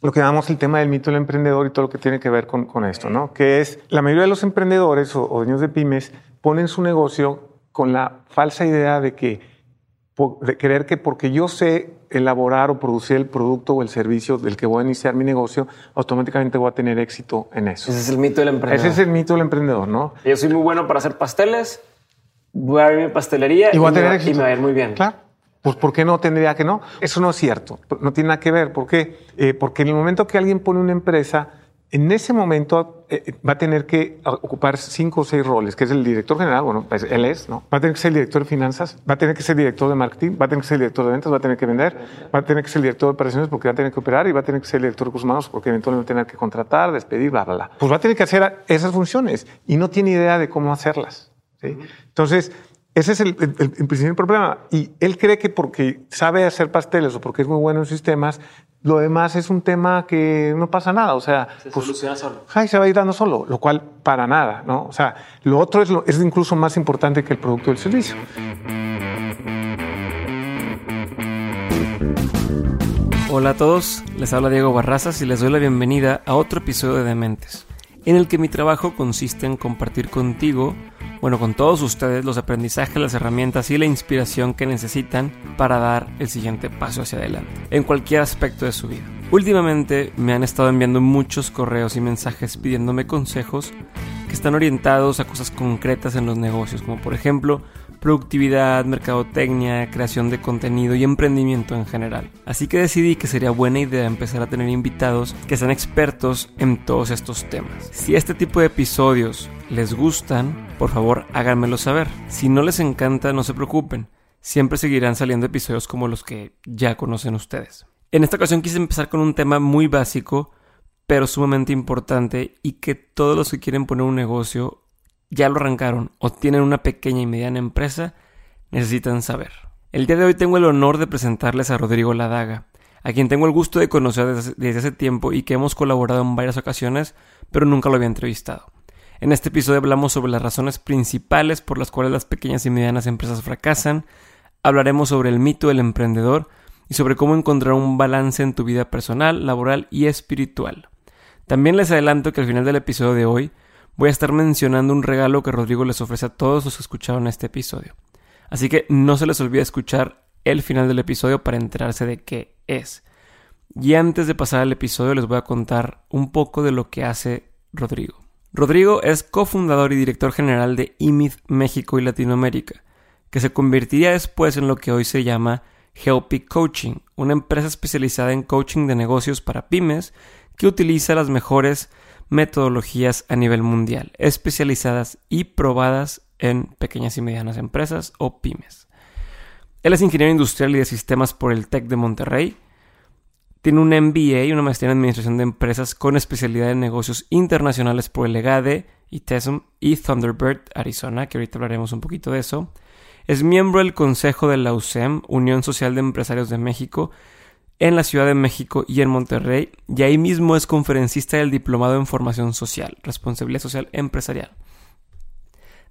lo que llamamos el tema del mito del emprendedor y todo lo que tiene que ver con, con esto, ¿no? Que es, la mayoría de los emprendedores o, o dueños de pymes ponen su negocio con la falsa idea de que, de creer que porque yo sé elaborar o producir el producto o el servicio del que voy a iniciar mi negocio, automáticamente voy a tener éxito en eso. Ese es el mito del emprendedor. Ese es el mito del emprendedor, ¿no? Yo soy muy bueno para hacer pasteles, voy a abrir mi pastelería y, voy a tener me, éxito. y me va a ir muy bien. Claro. Pues ¿por qué no tendría que no? Eso no es cierto, no tiene nada que ver. ¿Por qué? Eh, porque en el momento que alguien pone una empresa, en ese momento eh, va a tener que ocupar cinco o seis roles, que es el director general, bueno, pues él es, ¿no? Va a tener que ser el director de finanzas, va a tener que ser director de marketing, va a tener que ser el director de ventas, va a tener que vender, va a tener que ser el director de operaciones porque va a tener que operar y va a tener que ser el director de recursos humanos porque eventualmente va a tener que contratar, despedir, bla, bla, bla. Pues va a tener que hacer esas funciones y no tiene idea de cómo hacerlas. ¿sí? Entonces, ese es el, el, el, principal problema. Y él cree que porque sabe hacer pasteles o porque es muy bueno en sistemas, lo demás es un tema que no pasa nada. O sea, se pues, soluciona solo. Ay, se va a ir dando solo, lo cual para nada, ¿no? O sea, lo otro es, lo, es incluso más importante que el producto o el servicio. Hola a todos, les habla Diego Barrazas y les doy la bienvenida a otro episodio de Dementes, en el que mi trabajo consiste en compartir contigo bueno, con todos ustedes los aprendizajes, las herramientas y la inspiración que necesitan para dar el siguiente paso hacia adelante, en cualquier aspecto de su vida. Últimamente me han estado enviando muchos correos y mensajes pidiéndome consejos que están orientados a cosas concretas en los negocios, como por ejemplo productividad, mercadotecnia, creación de contenido y emprendimiento en general. Así que decidí que sería buena idea empezar a tener invitados que sean expertos en todos estos temas. Si este tipo de episodios les gustan, por favor háganmelo saber. Si no les encanta, no se preocupen. Siempre seguirán saliendo episodios como los que ya conocen ustedes. En esta ocasión quise empezar con un tema muy básico, pero sumamente importante y que todos los que quieren poner un negocio ya lo arrancaron o tienen una pequeña y mediana empresa, necesitan saber. El día de hoy tengo el honor de presentarles a Rodrigo Ladaga, a quien tengo el gusto de conocer desde, hace tiempo y que hemos colaborado en varias ocasiones, pero nunca lo había entrevistado. En este episodio hablamos sobre las razones principales por las cuales las pequeñas y medianas empresas fracasan, hablaremos sobre el mito del emprendedor y sobre cómo encontrar un balance en tu vida personal, laboral y espiritual. También les adelanto que al final del episodio de hoy voy a estar mencionando un regalo que Rodrigo les ofrece a todos los que escucharon este episodio. Así que no se les olvide escuchar el final del episodio para enterarse de qué es. Y antes de pasar al episodio les voy a contar un poco de lo que hace Rodrigo. Rodrigo es cofundador y director general de IMID México y Latinoamérica, que se convertiría después en lo que hoy se llama Helpy Coaching, una empresa especializada en coaching de negocios para pymes que utiliza las mejores metodologías a nivel mundial, especializadas y probadas en pequeñas y medianas empresas o pymes. Él es ingeniero industrial y de sistemas por el TEC de Monterrey. Tiene un MBA y una maestría en administración de empresas con especialidad en negocios internacionales por el EGADE y TESM y Thunderbird, Arizona, que ahorita hablaremos un poquito de eso. Es miembro del Consejo de la USEM, Unión Social de Empresarios de México, en la Ciudad de México y en Monterrey, y ahí mismo es conferencista del Diplomado en Formación Social, Responsabilidad Social Empresarial.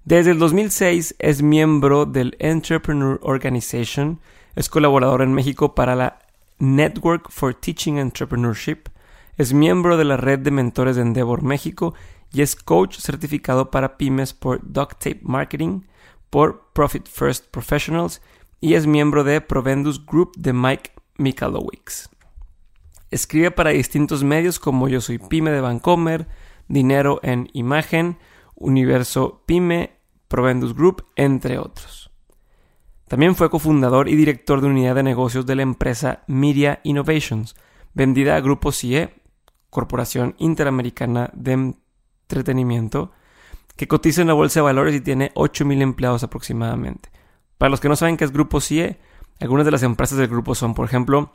Desde el 2006 es miembro del Entrepreneur Organization, es colaborador en México para la Network for Teaching Entrepreneurship, es miembro de la red de mentores de Endeavor México y es coach certificado para pymes por Duct Tape Marketing, por Profit First Professionals y es miembro de Provendus Group de Mike Michalowicz. Escribe para distintos medios como Yo Soy Pyme de Vancomer, Dinero en Imagen, Universo Pyme, Provendus Group, entre otros. También fue cofundador y director de unidad de negocios de la empresa Media Innovations, vendida a Grupo CIE, Corporación Interamericana de Entretenimiento, que cotiza en la Bolsa de Valores y tiene 8.000 empleados aproximadamente. Para los que no saben qué es Grupo CIE, algunas de las empresas del grupo son, por ejemplo,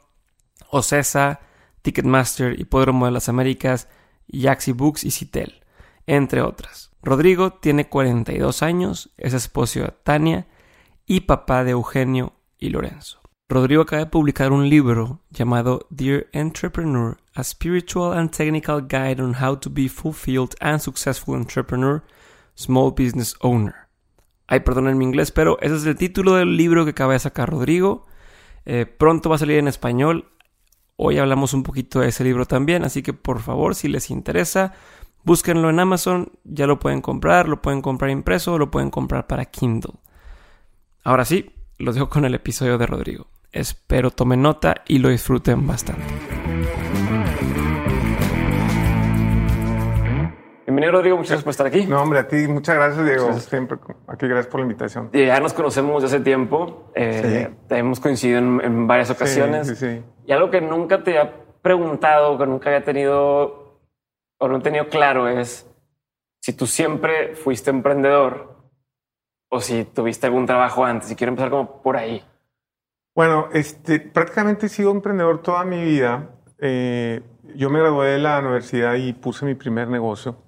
Ocesa, Ticketmaster, Hipódromo de las Américas, Yaxi Books y Citel, entre otras. Rodrigo tiene 42 años, es esposo de Tania y papá de Eugenio y Lorenzo. Rodrigo acaba de publicar un libro llamado Dear Entrepreneur, a Spiritual and Technical Guide on How to Be Fulfilled and Successful Entrepreneur, Small Business Owner. Ay, perdón mi inglés, pero ese es el título del libro que acaba de sacar Rodrigo. Eh, pronto va a salir en español. Hoy hablamos un poquito de ese libro también, así que por favor, si les interesa, búsquenlo en Amazon, ya lo pueden comprar, lo pueden comprar impreso o lo pueden comprar para Kindle. Ahora sí, los dejo con el episodio de Rodrigo. Espero tomen nota y lo disfruten bastante. Bienvenido, Rodrigo. Muchas gracias por estar aquí. No, hombre, a ti, muchas gracias, Diego. Siempre aquí, gracias por la invitación. Ya nos conocemos desde hace tiempo. Eh, hemos coincidido en, varias ocasiones. Sí, sí, y algo que nunca te había preguntado, que nunca había tenido o no he tenido claro es si tú siempre fuiste emprendedor o si tuviste algún trabajo antes. Y quiero empezar como por ahí. Bueno, este, prácticamente he sido emprendedor toda mi vida. Eh, yo me gradué de la universidad y puse mi primer negocio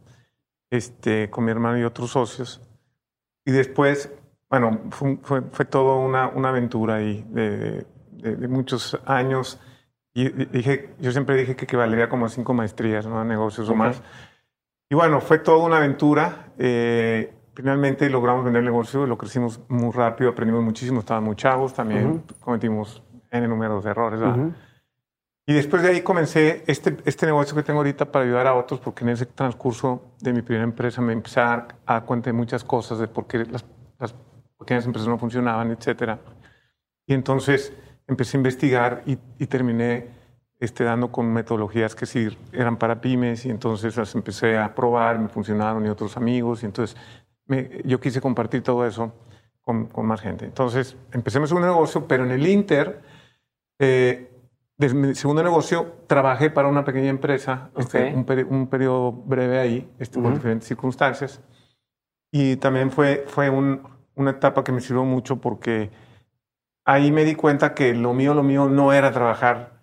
este, con mi hermano y otros socios. Y después, bueno, fue, fue, todo una, una, aventura ahí de, de, muchos años. Y dije, yo siempre dije que valería como cinco maestrías, ¿no? Negocios o más. Y bueno, fue toda una aventura. Eh, finalmente logramos vender el negocio, lo crecimos muy rápido, aprendimos muchísimo, estábamos muy chavos, también cometimos N números de errores. Y después de ahí comencé este, este negocio que tengo ahorita para ayudar a otros, porque en ese transcurso de mi primera empresa me empecé a dar cuenta de muchas cosas, de por qué las, las pequeñas empresas no funcionaban, etc. Y entonces empecé a investigar y, y terminé este, dando con metodologías que sí eran para pymes y entonces las empecé a probar, me funcionaron y otros amigos y entonces me, yo quise compartir todo eso con, con, más gente. Entonces empecé mi segundo negocio, pero en el Inter... Eh, desde mi segundo negocio trabajé para una pequeña empresa, este, un, un, periodo breve ahí, este, por diferentes circunstancias. Y también fue, fue un, una etapa que me sirvió mucho porque ahí me di cuenta que lo mío, lo mío no era trabajar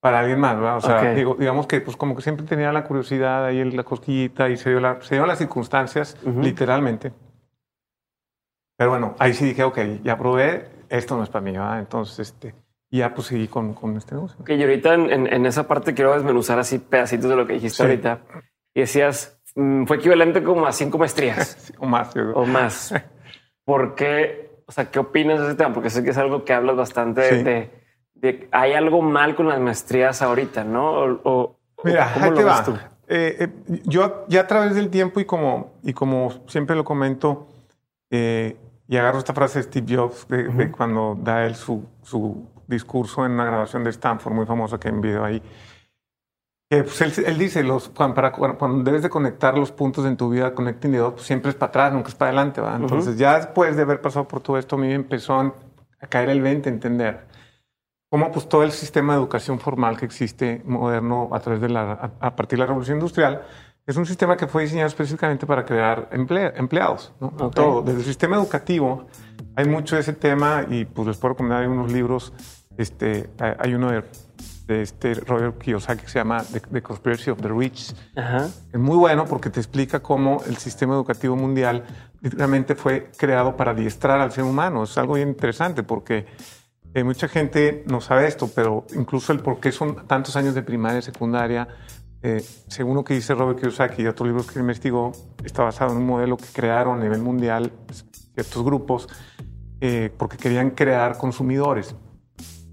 para alguien más, ¿verdad? O sea, digo, digamos que pues como que siempre tenía la curiosidad ahí, la cosquillita y se dio, la, se dio las circunstancias, literalmente. Pero bueno, ahí sí dije, ok, ya probé, esto no es para mí, ¿verdad? Entonces, este, y ya pues seguí con, con este negocio. Ok, y ahorita en, en, esa parte quiero desmenuzar así pedacitos de lo que dijiste ahorita. Y decías, mm, fue equivalente como a cinco maestrías. o más. O más. ¿Por qué? O sea, ¿qué opinas de ese tema? Porque sé que es algo que hablas bastante de, de, hay algo mal con las maestrías ahorita, ¿no? O, Mira, ¿cómo lo ves tú? Eh, eh, yo ya a través del tiempo y como, y como siempre lo comento, eh, y agarro esta frase de Steve Jobs de, cuando da él su, su discurso en una grabación de Stanford muy famosa que envió ahí. Pues, él, dice, los, cuando, para, cuando debes de conectar los puntos en tu vida, connecting the dots, pues, siempre es para atrás, nunca es para adelante. ¿va? Entonces ya después de haber pasado por todo esto, a mí me empezó a, caer el 20, entender cómo pues todo el sistema de educación formal que existe moderno a través de la, a, partir de la revolución industrial, es un sistema que fue diseñado específicamente para crear empleados. ¿no? Todo, desde el sistema educativo hay mucho de ese tema y pues les puedo recomendar unos libros. Este, hay uno de, este Robert Kiyosaki que se llama The, Conspiracy of the Rich. Es muy bueno porque te explica cómo el sistema educativo mundial literalmente fue creado para adiestrar al ser humano. Es algo bien interesante porque eh, mucha gente no sabe esto, pero incluso el por qué son tantos años de primaria y secundaria, eh, según lo que dice Robert Kiyosaki y otros libros que investigó, está basado en un modelo que crearon a nivel mundial ciertos grupos eh, porque querían crear consumidores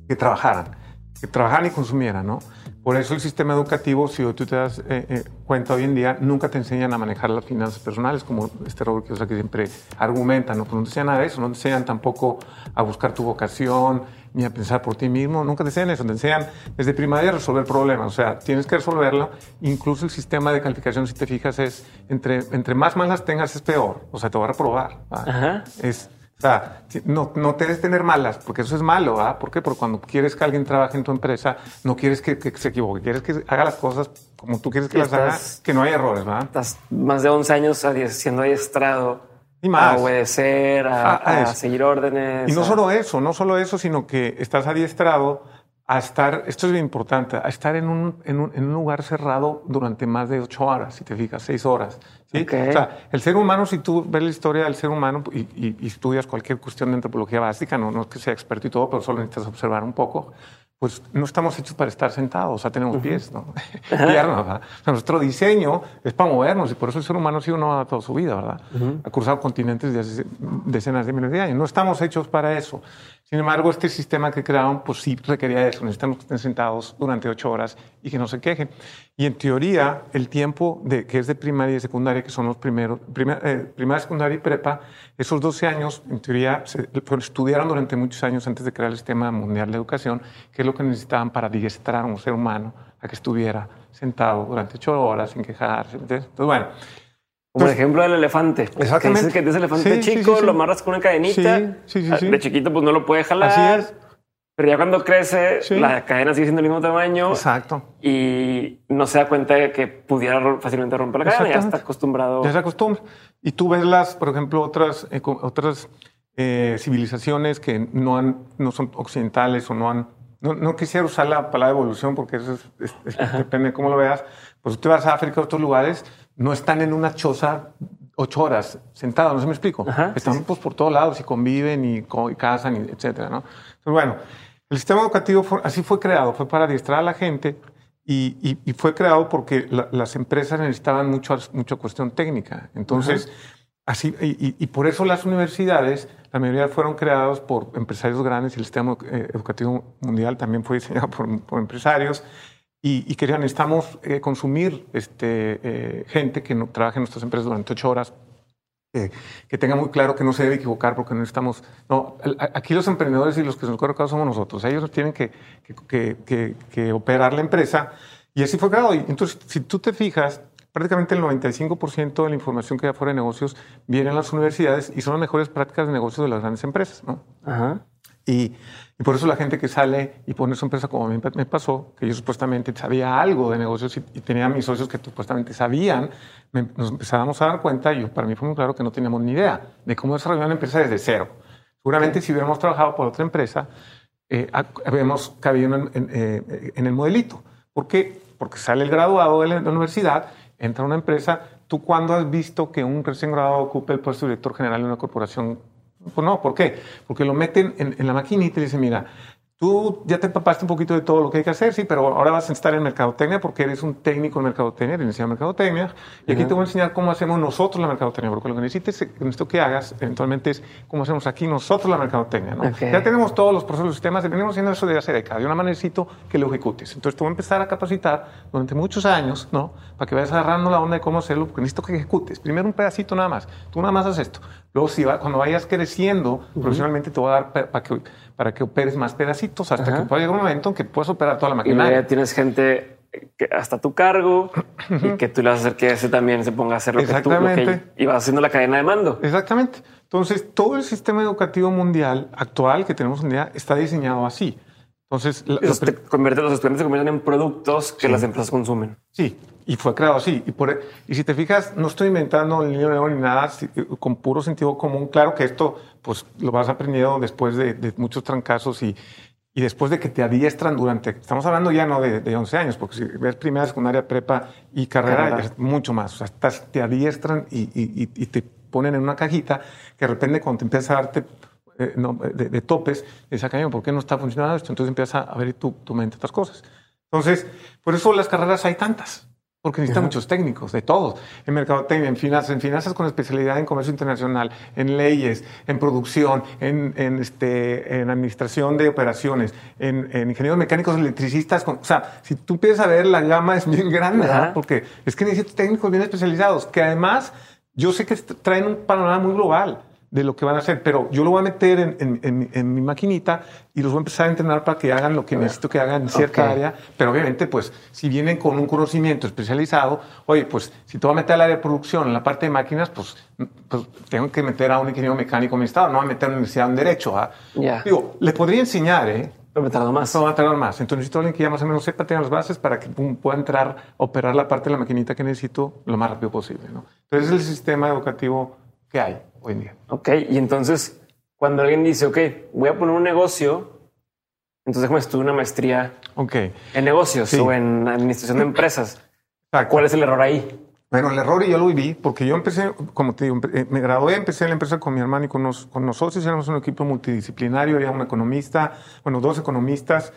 que trabajaran, que trabajaran y consumieran, ¿no? Por eso el sistema educativo, si tú te das eh, eh, cuenta hoy en día, nunca te enseñan a manejar las finanzas personales, como este Robert que siempre argumenta, ¿no? Pues no te enseñan nada de eso, no te enseñan tampoco a buscar tu vocación, ni a pensar por ti mismo, nunca te enseñan eso, te enseñan desde primaria a resolver problemas, o sea, tienes que resolverlo, incluso el sistema de calificación, si te fijas, es entre, entre más malas tengas es peor, o sea, te va a reprobar. Ajá. Es, o sea, no, no debes tener malas, porque eso es malo, ¿ah? ¿Por qué? Porque cuando quieres que alguien trabaje en tu empresa, no quieres que, se equivoque, quieres que haga las cosas como tú quieres que las haga, que no haya errores, ¿verdad? Estás más de 11 años siendo adiestrado. Y más. A obedecer, a, a seguir órdenes. Y no solo eso, no solo eso, sino que estás adiestrado a estar, esto es bien importante, a estar en un, en un, en un lugar cerrado durante más de ocho horas, si te fijas, seis horas. ¿sí? O sea, el ser humano, si tú ves la historia del ser humano y, y, estudias cualquier cuestión de antropología básica, no, no es que sea experto y todo, pero solo necesitas observar un poco, pues no estamos hechos para estar sentados, o sea, tenemos pies, ¿no? Piernas, ¿verdad? O sea, nuestro diseño es para movernos y por eso el ser humano ha sido uno toda su vida, ¿verdad? Ha cruzado continentes de hace decenas de miles de años. No estamos hechos para eso. Sin embargo, este sistema que crearon, pues sí requería eso. Necesitamos que estén sentados durante ocho horas y que no se quejen. Y en teoría, el tiempo de, que es de primaria y secundaria, que son los primeros, eh, primaria, secundaria y prepa, esos 12 años, en teoría, se, estudiaron durante muchos años antes de crear el sistema mundial de educación, que es lo que necesitaban para adiestrar a un ser humano a que estuviera sentado durante ocho horas sin quejarse. Entonces, bueno. Como el ejemplo del elefante. Exactamente. Que dices que elefante chico, lo amarras con una cadenita. De chiquito, pues no lo puede jalar. Así es. Pero ya cuando crece, la cadena sigue siendo el mismo tamaño. Exacto. Y no se da cuenta de que pudiera fácilmente romper la cadena. Ya está acostumbrado. Ya se acostumbra. Y tú ves las, por ejemplo, otras, eh, otras eh, civilizaciones que no, han, no son occidentales o no han. No, quisiera usar la palabra evolución porque eso depende de cómo lo veas. Pues tú te vas a África, a otros lugares, no están en una choza ocho horas sentados, no se me explico. están pues por todos lados y conviven y, y casan, y etcétera, ¿no? Entonces, bueno, el sistema educativo así fue creado, fue para adiestrar a la gente y, fue creado porque las empresas necesitaban mucho, mucha cuestión técnica. Entonces, así, y, por eso las universidades, la mayoría fueron creadas por empresarios grandes y el sistema eh, educativo mundial también fue diseñado por empresarios y, querían, necesitamos eh, consumir este, eh, gente que no, trabaje en nuestras empresas durante ocho horas, que tenga muy claro que no se debe equivocar porque no estamos... No, aquí los emprendedores y los que nos colocados somos nosotros. Ellos tienen que, que, que, operar la empresa y así fue creado. Y entonces, si tú te fijas, prácticamente el 95% de la información que hay afuera de negocios viene en las universidades y son las mejores prácticas de negocios de las grandes empresas. ¿no? Ajá. Y, por eso la gente que sale y pone su empresa, como a mí me pasó, que yo supuestamente sabía algo de negocios y, tenía mis socios que supuestamente sabían, nos empezábamos a dar cuenta, y para mí fue muy claro que no teníamos ni idea de cómo desarrollar una empresa desde cero. Seguramente si hubiéramos trabajado por otra empresa, eh, habíamos cabido en, eh, en, el modelito. ¿Por qué? Porque sale el graduado de la universidad, entra a una empresa. ¿Tú cuándo has visto que un recién graduado ocupe el puesto de director general de una corporación pues no, ¿por qué? Porque lo meten en, en la maquinita y dicen, mira, Tú ya te empapaste un poquito de todo lo que hay que hacer, sí, pero ahora vas a estar en mercadotecnia porque eres un técnico en mercadotecnia, eres en mercadotecnia. Y aquí te voy a enseñar cómo hacemos nosotros la mercadotecnia, porque lo que necesites, necesito que hagas eventualmente es cómo hacemos aquí nosotros la mercadotecnia. ¿no? Ya tenemos todos los procesos, los sistemas, venimos haciendo eso desde hace décadas. De una manera necesito que lo ejecutes. Entonces te voy a empezar a capacitar durante muchos años, ¿no? Para que vayas agarrando la onda de cómo hacerlo, porque necesito que ejecutes. Primero un pedacito nada más. Tú nada más haces esto. Luego, si va, cuando vayas creciendo profesionalmente, te voy a dar para que para que operes más pedacitos hasta que pueda llegar un momento en que puedas operar toda la maquinaria. Y tienes gente que hasta tu cargo y que tú le vas a hacer que ese también se ponga a hacer lo que tú y vas haciendo la cadena de mando. Exactamente. Entonces, todo el sistema educativo mundial actual que tenemos en día está diseñado así. Entonces, los, convierte, los estudiantes se convierten en productos que las empresas consumen. Sí, y fue creado así. Y, por, y si te fijas, no estoy inventando el niño nuevo ni nada, con puro sentido común. Claro que esto pues lo vas aprendiendo después de, muchos trancazos y, y, después de que te adiestran durante, estamos hablando ya no de, de 11 años, porque si ves primera, secundaria, prepa y carrera, es mucho más. O sea, te adiestran y, y, y, te ponen en una cajita que de repente cuando te empiezas a darte eh, de, topes, dices, ¿por qué no está funcionando esto? Entonces empiezas a ver tu, tu mente otras cosas. Entonces, por eso las carreras hay tantas. Porque necesita muchos técnicos, de todos. En mercadotecnia, en finanzas, en finanzas con especialidad en comercio internacional, en leyes, en producción, en, en este, en administración de operaciones, en, en, ingenieros mecánicos, electricistas. o sea, si tú empiezas a ver, la gama es bien grande, ¿verdad? Porque es que necesitas técnicos bien especializados, que además yo sé que traen un panorama muy global de lo que van a hacer, pero yo lo voy a meter en, en, en, mi maquinita y los voy a empezar a entrenar para que hagan lo que necesito que hagan en cierta área, pero obviamente, pues, si vienen con un conocimiento especializado, oye, pues, si te voy a meter al área de producción, en la parte de máquinas, pues, pues tengo que meter a un ingeniero mecánico en estado, no voy a meter a una universidad en derecho. ¿ah? Digo, le podría enseñar, ¿eh? Pero me tarda más. No, va a tardar más. Entonces necesito alguien que ya más o menos sepa, tenga las bases para que pueda entrar, operar la parte de la maquinita que necesito lo más rápido posible. ¿no? Entonces es el sistema educativo que hay hoy en día. Ok, y entonces cuando alguien dice, ok, voy a poner un negocio, entonces déjame estudiar una maestría okay. en negocios o en administración de empresas. ¿Cuál es el error ahí? Bueno, el error yo lo viví porque yo empecé, como te digo, eh, me gradué, empecé la empresa con mi hermano y con, con nosotros, éramos un equipo multidisciplinario, había un economista, bueno, dos economistas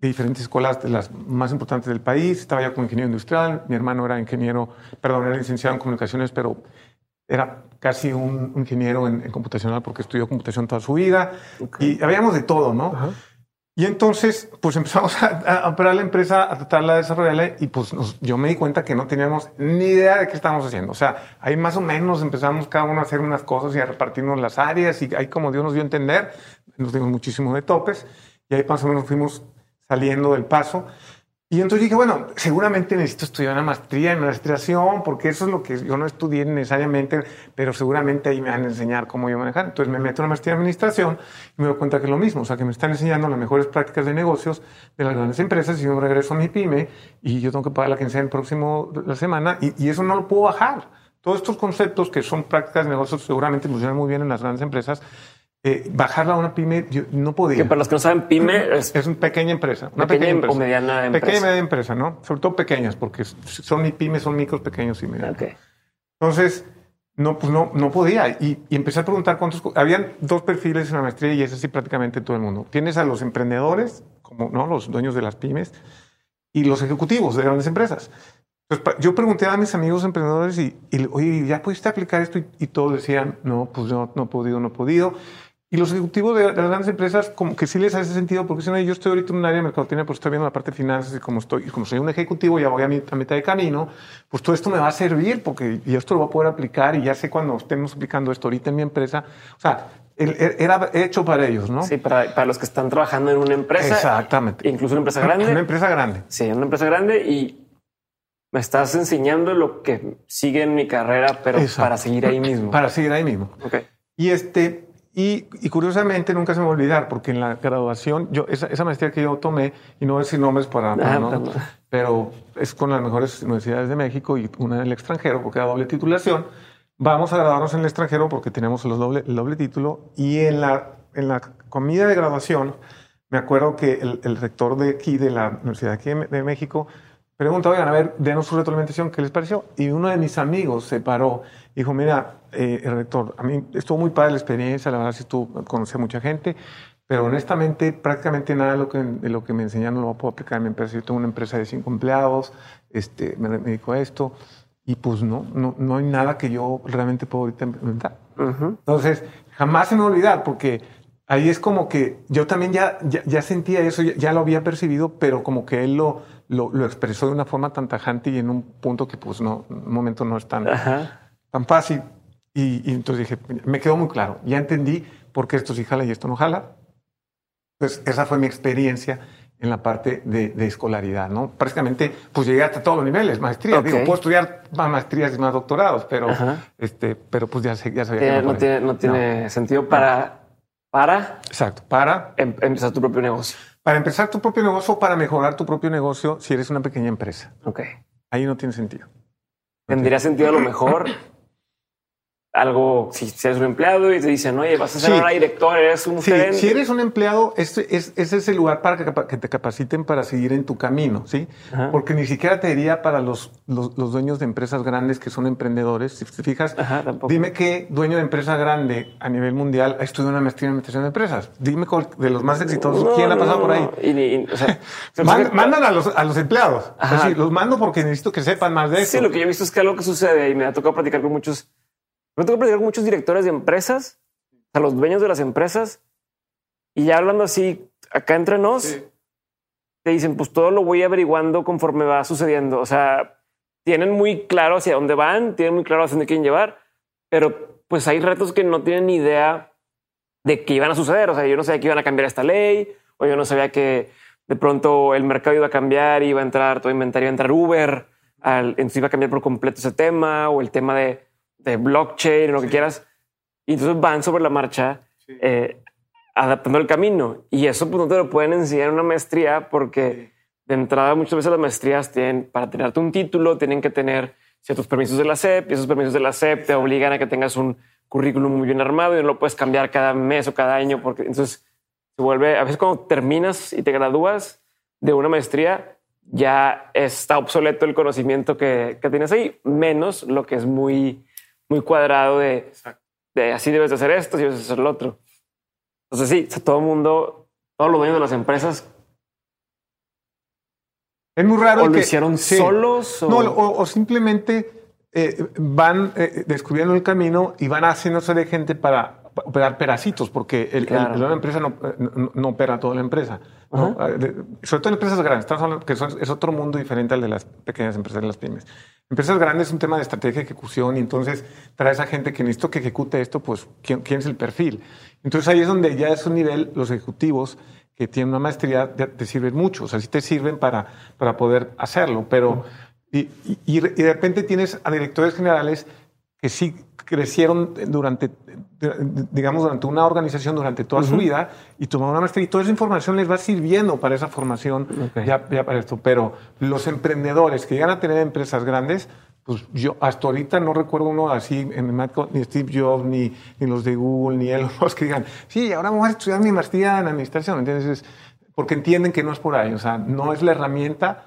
de diferentes escuelas de las más importantes del país, estaba yo como ingeniero industrial, mi hermano era ingeniero, perdón, era licenciado en comunicaciones, pero era casi un ingeniero en, computacional porque estudió computación toda su vida y habíamos de todo, ¿no? Y entonces, pues empezamos a, operar la empresa, a tratarla de desarrollarla y pues yo me di cuenta que no teníamos ni idea de qué estábamos haciendo. O sea, ahí más o menos empezamos cada uno a hacer unas cosas y a repartirnos las áreas y ahí como Dios nos dio a entender, nos dimos muchísimo de topes y ahí más o menos fuimos saliendo del paso. Y entonces dije, bueno, seguramente necesito estudiar una maestría en administración, porque eso es lo que yo no estudié necesariamente, pero seguramente ahí me van a enseñar cómo yo manejar. Entonces me meto en una maestría en administración y me doy cuenta que es lo mismo, o sea, que me están enseñando las mejores prácticas de negocios de las grandes empresas y yo regreso a mi pyme y yo tengo que pagar la quincena el próximo, la semana, y, y eso no lo puedo bajar. Todos estos conceptos que son prácticas de negocios seguramente funcionan muy bien en las grandes empresas, eh, bajarla a una pyme, yo no podía. Que para los que no saben, pyme es, es una pequeña empresa. Una pequeña, empresa. o mediana empresa. Pequeña y media empresa, ¿no? Sobre todo pequeñas, porque son ni pymes, son micros, pequeños y medianos. Entonces, no, pues no, no podía. Y, y, empecé a preguntar cuántos. Habían dos perfiles en la maestría y es así prácticamente todo el mundo. Tienes a los emprendedores, como ¿no? los dueños de las pymes, y los ejecutivos de grandes empresas. Entonces, yo pregunté a mis amigos emprendedores y, y oye, ¿ya pudiste aplicar esto? Y, y todos decían, no, pues yo no he podido, no he podido. Y los ejecutivos de, las grandes empresas, como que sí les hace sentido, porque si no, yo estoy ahorita en un área de mercadotecnia, pues estoy viendo la parte de finanzas y como estoy, como soy un ejecutivo, ya voy a, mi, a mitad de camino, pues todo esto me va a servir porque yo esto lo voy a poder aplicar y ya sé cuando estemos aplicando esto ahorita en mi empresa. O sea, er, era hecho para ellos, ¿no? Sí, para, para los que están trabajando en una empresa. Exactamente. Incluso una empresa grande. Una empresa grande. Sí, una empresa grande y me estás enseñando lo que sigue en mi carrera, pero para seguir ahí mismo. Para seguir ahí mismo. Ok. Y este, y, curiosamente nunca se me va a olvidar, porque en la graduación, yo, esa, esa maestría que yo tomé, y no voy a decir nombres para, ah, no, pero es con las mejores universidades de México y una en el extranjero, porque era doble titulación. Vamos a graduarnos en el extranjero porque tenemos los doble, el doble título. Y en la, en la comida de graduación, me acuerdo que el, el rector de aquí, de la Universidad aquí de México, preguntó, oigan, a ver, denos su retroalimentación, ¿qué les pareció? Y uno de mis amigos se paró y dijo, mira, eh, el rector, a mí estuvo muy padre la experiencia, la verdad sí estuvo, conocí a mucha gente, pero honestamente prácticamente nada de lo que, de lo que me enseñaron lo puedo aplicar en mi empresa. Yo tengo una empresa de cinco empleados, este, me, dedico a esto y pues no, no, no hay nada que yo realmente puedo ahorita implementar. Entonces, jamás se me va a olvidar porque ahí es como que yo también ya, ya, sentía eso, ya, lo había percibido, pero como que él lo, lo, lo, expresó de una forma tan tajante y en un punto que pues no, en un momento no es tan, tan fácil. Y, entonces dije, me quedó muy claro, ya entendí por qué esto sí jala y esto no jala. Pues esa fue mi experiencia en la parte de, escolaridad, ¿no? Prácticamente, pues llegué hasta todos los niveles, maestría. Digo, puedo estudiar más maestrías y más doctorados, pero, este, pero pues ya, ya sabía que no, tiene, no tiene sentido para, para. Exacto, para em, empezar tu propio negocio. Para empezar tu propio negocio o para mejorar tu propio negocio si eres una pequeña empresa. Ok. Ahí no tiene sentido. Tendría sentido a lo mejor algo, si eres un empleado y te dicen, oye, vas a ser ahora director, eres un sí, Si eres un empleado, ese es, es, el lugar para que, te capaciten para seguir en tu camino, ¿sí? Porque ni siquiera te diría para los, los, dueños de empresas grandes que son emprendedores. Si te fijas, dime qué dueño de empresa grande a nivel mundial ha estudiado una maestría en administración de empresas. Dime de los más exitosos, ¿quién ha pasado por ahí? mandan a los, a los empleados. los mando porque necesito que sepan más de eso. Sí, lo que yo he visto es que algo que sucede y me ha tocado platicar con muchos me tengo que platicar con muchos directores de empresas, a los dueños de las empresas, y ya hablando así, acá entre nos, te dicen, pues todo lo voy averiguando conforme va sucediendo. O sea, tienen muy claro hacia dónde van, tienen muy claro hacia dónde quieren llevar, pero pues hay retos que no tienen ni idea de que iban a suceder. O sea, yo no sabía que iban a cambiar esta ley, o yo no sabía que de pronto el mercado iba a cambiar, iba a entrar todo inventario, iba a entrar Uber, al, entonces iba a cambiar por completo ese tema, o el tema de de blockchain, lo que quieras. Y entonces van sobre la marcha eh, adaptando el camino. Y eso pues, no te lo pueden enseñar en una maestría porque de entrada muchas veces las maestrías tienen, para tenerte un título, tienen que tener ciertos permisos de la SEP y esos permisos de la SEP te obligan a que tengas un currículum muy bien armado y no lo puedes cambiar cada mes o cada año porque entonces se vuelve, a veces cuando terminas y te gradúas de una maestría, ya está obsoleto el conocimiento que, que tienes ahí, menos lo que es muy muy cuadrado de, de así debes de hacer esto, así debes de hacer lo otro. Entonces sí, todo el mundo, todos los dueños de las empresas es muy raro. ¿O lo hicieron solos? O... No, o, simplemente eh, van eh, descubriendo el camino y van haciéndose de gente para operar pedacitos, porque el, la empresa no, no, opera toda la empresa. Sobre todo en empresas grandes, que es otro mundo diferente al de las pequeñas empresas, de las pymes. Empresas grandes es un tema de estrategia, ejecución, y entonces para esa gente que necesito que ejecute esto, pues, ¿quién, ¿quién, es el perfil? Entonces ahí es donde ya es un nivel, los ejecutivos que tienen una maestría te sirven mucho, o sea, sí te sirven para, para poder hacerlo, pero... Y, y, de repente tienes a directores generales que sí crecieron durante, digamos, durante una organización durante toda su vida y tomaron una maestría y toda esa información les va sirviendo para esa formación, ya, para esto. Pero los emprendedores que llegan a tener empresas grandes, pues yo hasta ahorita no recuerdo uno así, en ni Steve Jobs, ni, ni los de Google, ni Elon Musk que digan, sí, ahora voy a estudiar mi maestría en administración. ¿Entiendes? porque entienden que no es por ahí, o sea, no es la herramienta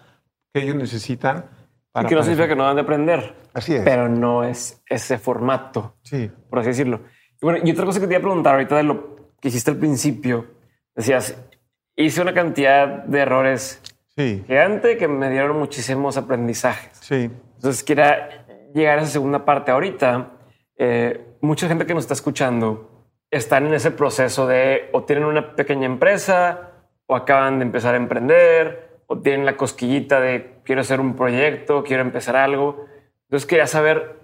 que ellos necesitan y que no significa que no van a aprender. Así es. Pero no es ese formato. Sí. Por así decirlo. Y bueno, y otra cosa que te iba a preguntar ahorita de lo que hiciste al principio, decías, hice una cantidad de errores sí. gigante que me dieron muchísimos aprendizajes. Sí. Entonces, quiera llegar a esa segunda parte ahorita. Eh, mucha gente que nos está escuchando están en ese proceso de o tienen una pequeña empresa o acaban de empezar a emprender o tienen la cosquillita de quiero hacer un proyecto, quiero empezar algo. Entonces quería saber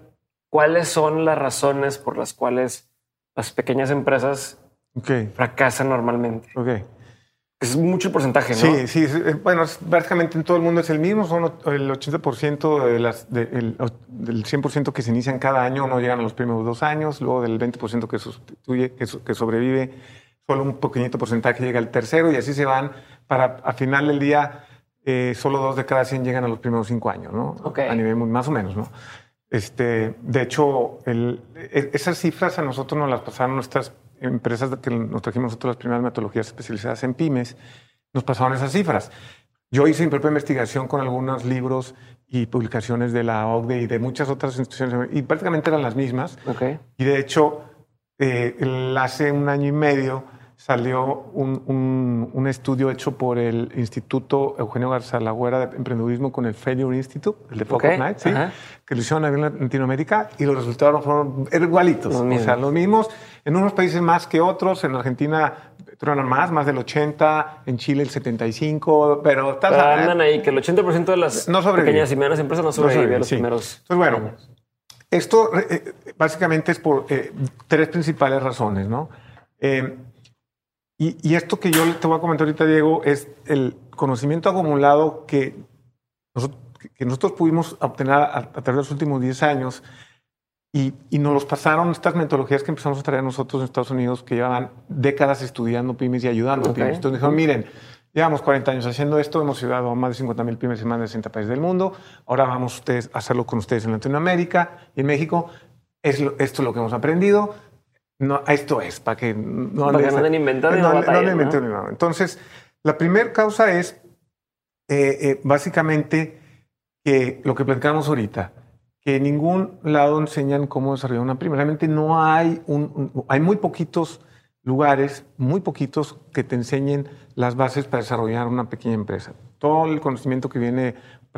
cuáles son las razones por las cuales las pequeñas empresas fracasan normalmente. Okay. Es mucho porcentaje, ¿no? Sí, sí. Eh, bueno, básicamente en todo el mundo es el mismo. Son el 80% de las, del 100% que se inician cada año no llegan a los primeros dos años. Luego del 20% que, sustituye, que, sobrevive, solo un pequeñito porcentaje llega al tercero y así se van para a final del día eh, solo dos de cada 100 llegan a los primeros cinco años, ¿no? A nivel más o menos, ¿no? Este, de hecho, el, e, esas cifras a nosotros nos las pasaron nuestras empresas que nos trajimos nosotros las primeras metodologías especializadas en pymes, nos pasaron esas cifras. Yo hice mi propia investigación con algunos libros y publicaciones de la OCDE y de muchas otras instituciones, y prácticamente eran las mismas. Okay. Y de hecho, eh, hace un año y medio salió un, un, estudio hecho por el Instituto Eugenio Garza Lagüera de Emprendedurismo con el Failure Institute, el de Focus Night, ¿sí? que lo hicieron en Latinoamérica y los resultados fueron igualitos. o sea, los mismos, en unos países más que otros, en Argentina tronan más, más del 80, en Chile el 75, pero... Estás pero andan ahí, que el 80% de las pequeñas y medianas empresas no sobreviven no los primeros Entonces, bueno, esto eh, eh, básicamente es por eh, tres principales razones, ¿no? Y, esto que yo te voy a comentar ahorita, Diego, es el conocimiento acumulado que nosotros, que nosotros pudimos obtener a, través de los últimos 10 años y, y, nos los pasaron estas metodologías que empezamos a traer nosotros en Estados Unidos, que llevaban décadas estudiando pymes y ayudando a pymes. Entonces dijeron, miren, llevamos 40 años haciendo esto, hemos ayudado a más de 50 mil pymes en más de 60 países del mundo, ahora vamos ustedes a hacerlo con ustedes en Latinoamérica y en México. Es esto es lo que hemos aprendido no, esto es, para que no, anden inventando. No, Entonces, la primera causa es eh, eh, básicamente que lo que platicamos ahorita, que en ningún lado enseñan cómo desarrollar una prima. Realmente no hay un, hay muy poquitos lugares, muy poquitos que te enseñen las bases para desarrollar una pequeña empresa. Todo el conocimiento que viene,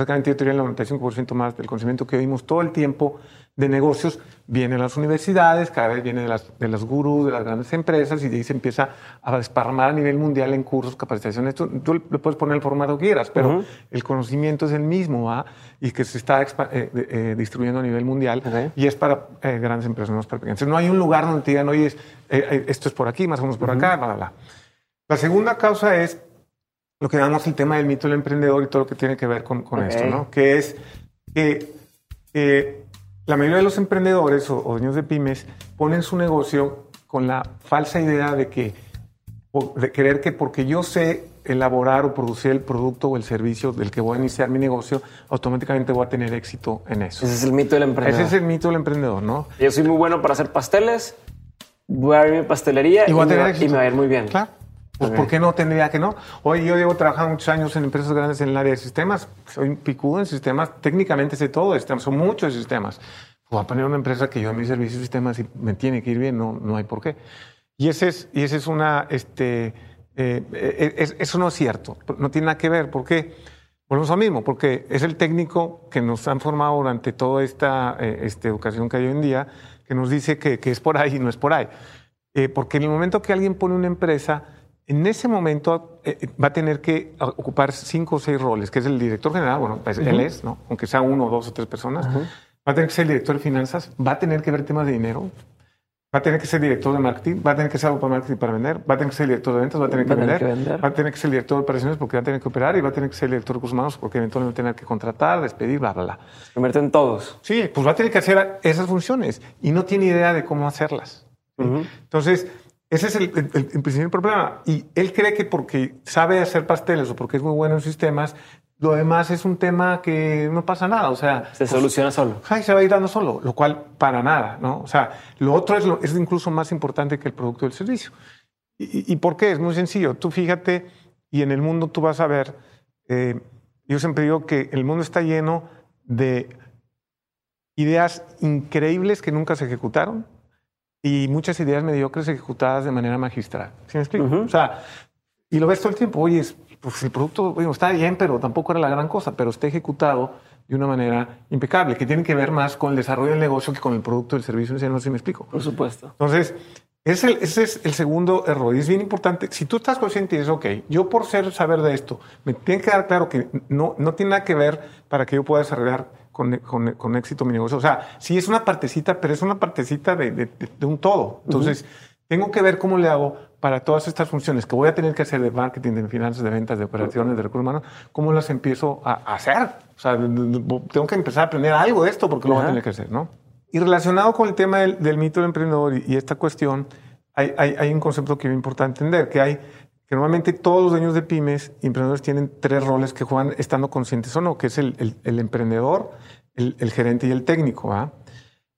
prácticamente yo diría el 95% más del conocimiento que vimos todo el tiempo de negocios viene a las universidades, cada vez viene de las, de las gurús, de las grandes empresas, y de ahí se empieza a desparramar a nivel mundial en cursos, capacitaciones. Tú, tú le puedes poner el formato que quieras, pero el conocimiento es el mismo, ¿va? Y que se está eh, eh, distribuyendo a nivel mundial, y es para eh, grandes empresas, no es para pequeñas. no hay un lugar donde te digan, oye, esto es por aquí, más o menos por acá, bla, bla, La segunda causa es lo que llamamos el tema del mito del emprendedor y todo lo que tiene que ver con, con esto, ¿no? Que es que la mayoría de los emprendedores o, dueños de pymes ponen su negocio con la falsa idea de que de creer que porque yo sé elaborar o producir el producto o el servicio del que voy a iniciar mi negocio, automáticamente voy a tener éxito en eso. Ese es el mito del emprendedor. Ese es el mito del emprendedor, ¿no? Yo soy muy bueno para hacer pasteles, voy a abrir mi pastelería y, me, va, y me va a ir muy bien. Claro. Pues, ¿por qué no tendría que no? Hoy yo llevo trabajando muchos años en empresas grandes en el área de sistemas. Soy picudo en sistemas. Técnicamente sé todo de sistemas. Son muchos sistemas. Voy a poner una empresa que yo en mi servicio de sistemas y me tiene que ir bien. No, no hay por qué. Y ese es, y ese es una, este, eh, eh, eso no es cierto. No tiene nada que ver. ¿Por qué? Volvemos a lo mismo, porque es el técnico que nos han formado durante toda esta eh, este, educación que hay hoy en día, que nos dice que, es por ahí y no es por ahí. Eh, porque en el momento que alguien pone una empresa, en ese momento eh, va a tener que ocupar cinco o seis roles, que es el director general, bueno, pues él es, ¿no? aunque sea uno, dos o tres personas, va a tener que ser el director de finanzas, va a tener que ver temas de dinero, Va a tener que ser director de marketing, va a tener que ser algo para marketing para vender, va a tener que ser director de ventas, va a tener que, vender, va a tener que ser director de operaciones porque va a tener que operar y va a tener que ser director de recursos humanos porque eventualmente va a tener que contratar, despedir, bla, bla, bla. Se convierte en todos. Sí, pues va a tener que hacer esas funciones y no tiene idea de cómo hacerlas. Entonces, ese es el, el, principal problema. Y él cree que porque sabe hacer pasteles o porque es muy bueno en sistemas, lo demás es un tema que no pasa nada, o sea... Se soluciona solo. Ay, se va a ir dando solo, lo cual para nada, ¿no? O sea, lo otro es, es incluso más importante que el producto del servicio. ¿Y, por qué? Es muy sencillo. Tú fíjate y en el mundo tú vas a ver, eh, yo siempre digo que el mundo está lleno de ideas increíbles que nunca se ejecutaron y muchas ideas mediocres ejecutadas de manera magistral. ¿Sí me explico? O sea, y lo ves todo el tiempo. Oye, pues el producto bueno, está bien, pero tampoco era la gran cosa, pero está ejecutado de una manera impecable, que tiene que ver más con el desarrollo del negocio que con el producto del servicio. No sé si me explico. Por supuesto. Entonces, ese, ese es el segundo error. Y es bien importante. Si tú estás consciente y dices, ok, yo por ser saber de esto, me tiene que dar claro que no, no tiene nada que ver para que yo pueda desarrollar con, con, con éxito mi negocio. O sea, sí es una partecita, pero es una partecita de, de, de un todo. Entonces, tengo que ver cómo le hago para todas estas funciones que voy a tener que hacer de marketing, de finanzas, de ventas, de operaciones, de recursos humanos, ¿cómo las empiezo a hacer? O sea, tengo que empezar a aprender algo de esto porque lo voy a tener que hacer, ¿no? Y relacionado con el tema del, mito del emprendedor y, esta cuestión, hay, hay, hay, un concepto que es importante entender, que hay que normalmente todos los dueños de pymes y emprendedores tienen tres roles que juegan estando conscientes o no, que es el, emprendedor, el, el, gerente y el técnico. ¿ah?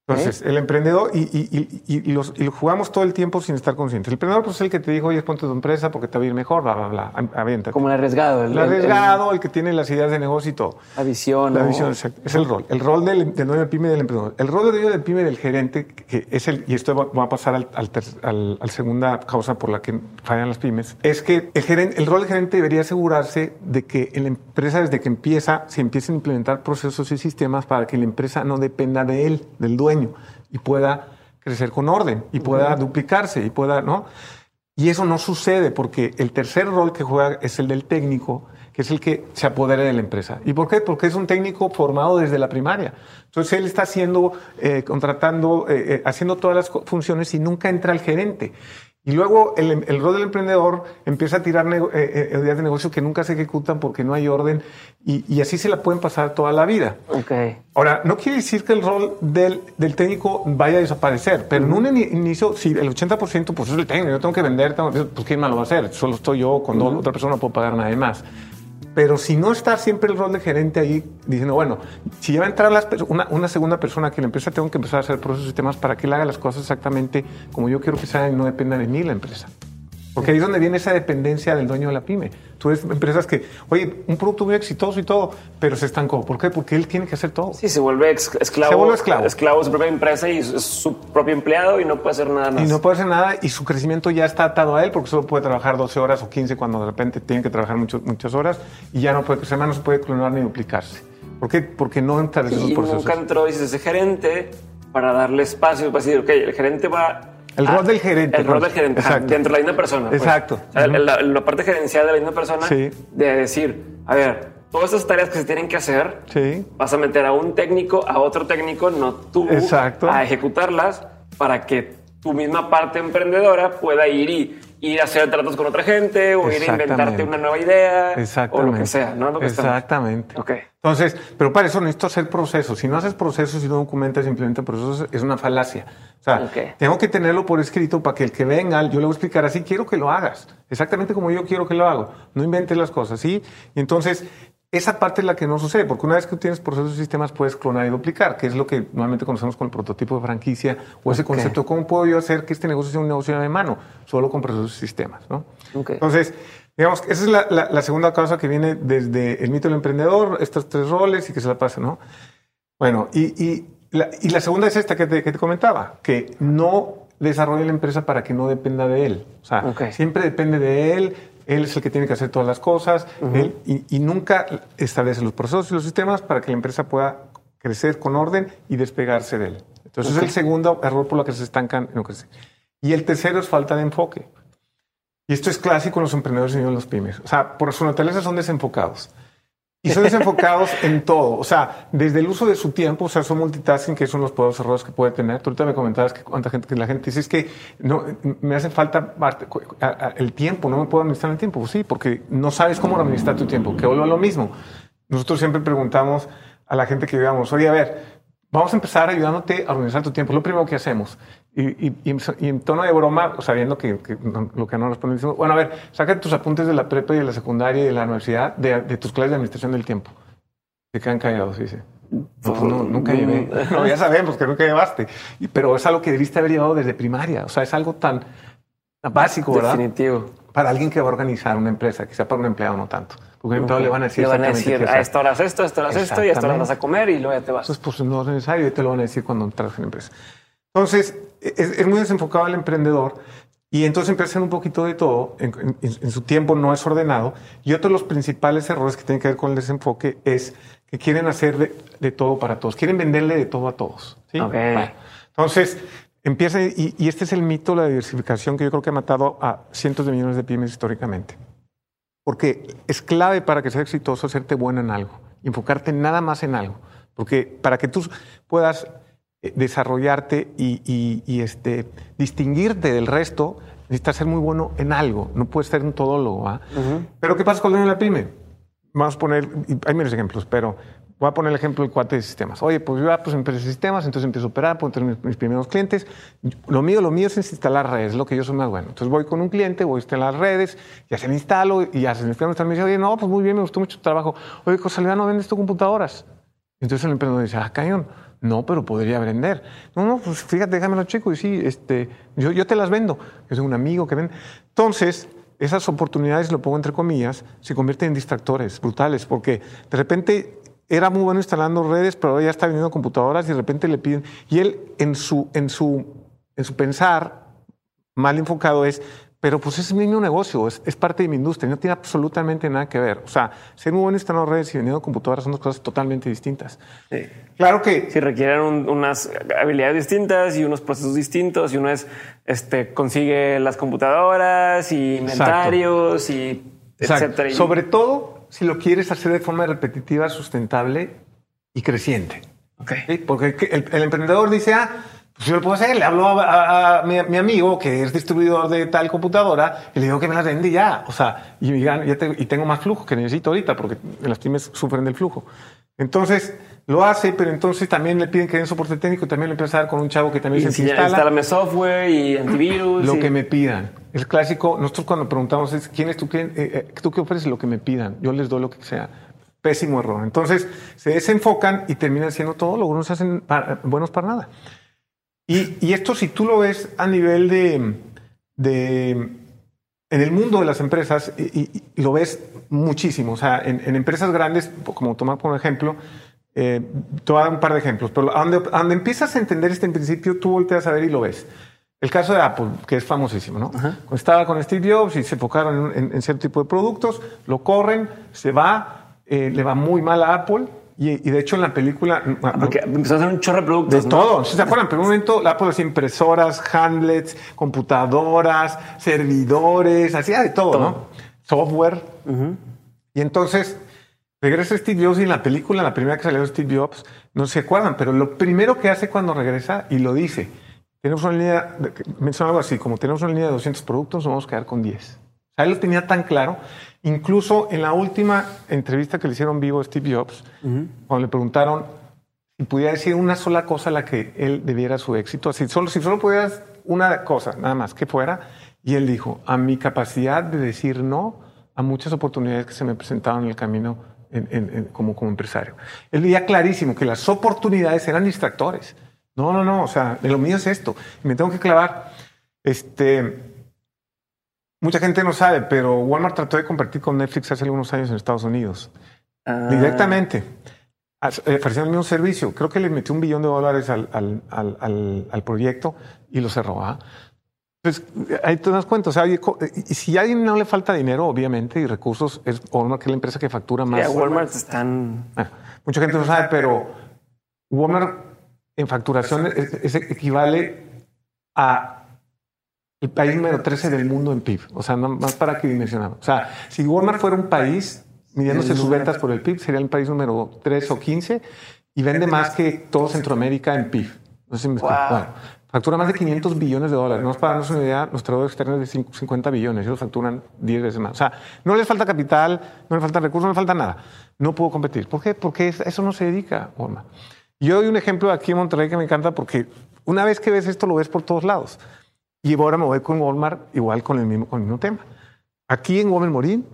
Entonces, el emprendedor, y, y, y, y, los, lo jugamos todo el tiempo sin estar conscientes. El emprendedor pues, es el que te dijo, oye, ponte tu empresa porque te va a ir mejor, bla, bla, bla, aviéntate. Como el arriesgado. El, arriesgado, el, que tiene las ideas de negocio y todo. La visión. La visión, exacto. Es el rol. El rol del, del dueño pyme y del emprendedor. El rol del dueño del pyme del gerente, que es el, y esto va, a pasar al, al, al, segunda causa por la que fallan las pymes, es que el, gerente, el rol del gerente debería asegurarse de que en la empresa, desde que empieza, se empiecen a implementar procesos y sistemas para que la empresa no dependa de él, del dueño y pueda crecer con orden y pueda duplicarse y pueda, ¿no? Y eso no sucede porque el tercer rol que juega es el del técnico, que es el que se apodera de la empresa. ¿Y por qué? Porque es un técnico formado desde la primaria. Entonces él está haciendo, eh, contratando, eh, eh, haciendo todas las funciones y nunca entra el gerente. Y luego el, el, rol del emprendedor empieza a tirar eh, eh, ideas de negocio que nunca se ejecutan porque no hay orden y, y, así se la pueden pasar toda la vida. Okay. Ahora, no quiere decir que el rol del, del técnico vaya a desaparecer, pero en un inicio, si el 80% pues es el técnico, yo tengo que vender, pues ¿quién más lo va a hacer? Solo estoy yo, con otra persona no puedo pagar nadie más. Pero si no está siempre el rol de gerente ahí diciendo, bueno, si ya va a entrar una, una, segunda persona que la empresa, tengo que empezar a hacer procesos y temas para que él haga las cosas exactamente como yo quiero que sea y no dependa de mí la empresa. Porque ahí es donde viene esa dependencia del dueño de la pyme. Tú ves empresas que, oye, un producto muy exitoso y todo, pero se estancó. ¿Por qué? Porque él tiene que hacer todo. Sí, se vuelve esclavo. Se vuelve esclavo. Esclavo de su propia empresa y es su propio empleado y no puede hacer nada más. Y no puede hacer nada y su crecimiento ya está atado a él porque solo puede trabajar 12 horas o 15 cuando de repente tiene que trabajar muchas horas y ya no puede crecer más, no se puede clonar ni duplicarse. ¿Por qué? Porque no entra en esos procesos. nunca entró, dices, ese gerente para darle espacio, para decir, ok, el gerente va el rol del gerente. El rol del gerente. Exacto. Dentro de la misma persona. Pues. Exacto. la, parte gerencial de la misma persona. Sí. De decir, a ver, todas esas tareas que se tienen que hacer, sí. vas a meter a un técnico, a otro técnico, no tú, Exacto. a ejecutarlas para que tu misma parte emprendedora pueda ir y ir a hacer tratos con otra gente o ir a inventarte una nueva idea o lo que sea, ¿no? Exactamente. Okay. Entonces, pero para eso necesito hacer procesos. Si no haces procesos y no documentas simplemente procesos, es una falacia. O sea, tengo que tenerlo por escrito para que el que venga, yo le voy a explicar así, quiero que lo hagas. Exactamente como yo quiero que lo haga. No inventes las cosas, ¿sí? Y entonces, esa parte es la que no sucede, porque una vez que tienes procesos y sistemas puedes clonar y duplicar, que es lo que normalmente conocemos con el prototipo de franquicia o ese concepto, ¿cómo puedo yo hacer que este negocio sea un negocio de mano? Solo con procesos y sistemas, ¿no? Entonces, digamos, esa es la, segunda causa que viene desde el mito del emprendedor, estos tres roles y que se la pasa, ¿no? Bueno, y, la, segunda es esta que te, que te comentaba, que no desarrolla la empresa para que no dependa de él. O sea, siempre depende de él, él es el que tiene que hacer todas las cosas, él, y, nunca establece los procesos y los sistemas para que la empresa pueda crecer con orden y despegarse de él. Entonces es el segundo error por lo que se estancan en crecer. Y el tercero es falta de enfoque. Y esto es clásico en los emprendedores y en los pymes. O sea, por su naturaleza son desenfocados. Y son desenfocados en todo. O sea, desde el uso de su tiempo, o sea, son multitasking, que son los poderosos errores que puede tener. Tú ahorita me comentabas que cuánta gente, que la gente dice es que no, me hace falta el tiempo, no me puedo administrar el tiempo. Pues sí, porque no sabes cómo administrar tu tiempo, que vuelvo a lo mismo. Nosotros siempre preguntamos a la gente que digamos, oye, a ver, vamos a empezar ayudándote a organizar tu tiempo. Lo primero que hacemos. Y, en tono de broma, sabiendo que, lo que no respondemos, bueno, a ver, saca tus apuntes de la prepa y de la secundaria y de la universidad de, tus clases de administración del tiempo. Se quedan callados, dice. Pues no, nunca llevé. No, ya sabemos que nunca llevaste. Pero es algo que debiste haber llevado desde primaria. O sea, es algo tan básico, ¿verdad? Definitivo. Para alguien que va a organizar una empresa, quizá para un empleado no tanto. Porque okay. le van a decir, le van a, decir a esta hora esto, a esta hora esto y a esta hora vas a comer y luego ya te vas. Entonces, pues no es necesario y te lo van a decir cuando entras en la empresa. Entonces, es, muy desenfocado el emprendedor y entonces empieza un poquito de todo, en, su tiempo no es ordenado. Y otro de los principales errores que tienen que ver con el desenfoque es que quieren hacer de, todo para todos, quieren venderle de todo a todos. ¿sí? entonces, empieza, y, y, este es el mito, la diversificación que yo creo que ha matado a cientos de millones de pymes históricamente. Porque es clave para que seas exitoso hacerte bueno en algo, enfocarte nada más en algo. Porque para que tú puedas eh, desarrollarte y, este, distinguirte del resto, necesitas ser muy bueno en algo. No puedes ser un todólogo. ¿ah? Pero ¿qué pasa con la pyme? Vamos a poner, hay menos ejemplos, pero voy a poner el ejemplo del cuate de sistemas. Oye, pues yo ya pues empecé sistemas, entonces empiezo a operar, puedo tener mis, primeros clientes. Lo mío, lo mío es instalar redes, lo que yo soy más bueno. Entonces voy con un cliente, voy a instalar redes, ya se me instalo y ya se me instalan. Me dice, oye, no, pues muy bien, me gustó mucho tu trabajo. Oye, Cosalidad, ¿no vendes tu computadoras? Entonces el emprendedor dice, ah, cañón. No, pero podría vender. No, no, pues fíjate, déjamelo chico y sí, este, yo, yo te las vendo. Yo tengo un amigo que vende. Entonces, esas oportunidades, lo pongo entre comillas, se convierten en distractores brutales, porque de repente era muy bueno instalando redes, pero ahora ya está vendiendo computadoras y de repente le piden. Y él, en su, en su, en su pensar mal enfocado, es pero pues es mi mismo negocio, es, parte de mi industria, no tiene absolutamente nada que ver. O sea, ser muy bueno instalando redes y vendiendo computadoras son dos cosas totalmente distintas. Claro que... Si requieren unas habilidades distintas y unos procesos distintos y uno es, este, consigue las computadoras y inventarios y etcétera. Sobre todo si lo quieres hacer de forma repetitiva, sustentable y creciente. Okay. Porque el emprendedor dice, ah, pues yo lo puedo hacer, le hablo a, mi, amigo que es distribuidor de tal computadora y le digo que me las vende ya. O sea, y, ya y tengo más flujo que necesito ahorita porque las pymes sufren del flujo. Entonces, lo hace, pero entonces también le piden que den soporte técnico, también lo empieza a dar con un chavo que también se instala. Instálame software y antivirus. Lo que me pidan. El clásico, nosotros cuando preguntamos es, ¿quién es tu cliente? Eh, eh, ¿Tú qué ofreces? Lo que me pidan. Yo les doy lo que sea. Pésimo error. Entonces, se desenfocan y terminan siendo todo, luego no se hacen buenos para nada. Y, esto si tú lo ves a nivel de, de en el mundo de las empresas, y, lo ves muchísimo, o sea, en, empresas grandes, como tomar por ejemplo, eh, te voy a dar un par de ejemplos, pero donde, donde empiezas a entender este en principio, tú volteas a ver y lo ves. El caso de Apple, que es famosísimo, ¿no? Estaba con Steve Jobs y se enfocaron en, en, cierto tipo de productos, lo corren, se va, eh, le va muy mal a Apple, y, de hecho en la película... Porque empezó a hacer un chorro de productos. De todo. ¿Se acuerdan? Pero un momento la las impresoras, handlets, computadoras, servidores, hacía de todo, ¿no? Software. Y entonces regresa Steve Jobs y en la película, la primera que salió Steve Jobs, no se acuerdan, pero lo primero que hace cuando regresa y lo dice, tenemos una línea, menciona algo así, como tenemos una línea de 200 productos, nos vamos a quedar con 10. O sea, él lo tenía tan claro Incluso en la última entrevista que le hicieron vivo a Steve Jobs, cuando le preguntaron si pudiera decir una sola cosa a la que él debiera su éxito, así, solo, si solo pudieras una cosa, nada más, que fuera, y él dijo, a mi capacidad de decir no a muchas oportunidades que se me presentaban en el camino como, como empresario. Él veía clarísimo que las oportunidades eran distractores. No, no, no, o sea, de lo mío es esto, me tengo que clavar. Este, Mucha gente no sabe, pero Walmart trató de compartir con Netflix hace algunos años en Estados Unidos. Ah. Directamente. Eh, ofreciendo el mismo servicio. Creo que le metió un billón de dólares al, al, al, al proyecto y lo cerró. ¿ah? Pues ahí te das cuenta. O sea, y si a alguien no le falta dinero, obviamente, y recursos, es Walmart, que es la empresa que factura más. Sí, Walmart están. mucha gente no sabe, pero Walmart en facturación es, equivale a el país número 13 del mundo en PIB. O sea, más para que dimensionamos. O sea, si Walmart fuera un país, midiéndose sus ventas por el PIB, sería el país número 3 o 15 y vende más que todo Centroamérica en PIB. No sé si me Factura más de 500 billones de dólares. No para darnos una idea, nuestra deuda externa es de 50 billones. Ellos facturan 10 veces más. O sea, no les falta capital, no les falta recursos, no les falta nada. No puedo competir. ¿Por qué? Porque eso no se dedica, Walmart. Yo doy un ejemplo aquí en Monterrey que me encanta porque una vez que ves esto lo ves por todos lados. Y ahora me voy con Walmart igual con el mismo, con el mismo tema. Aquí en Walmart Morín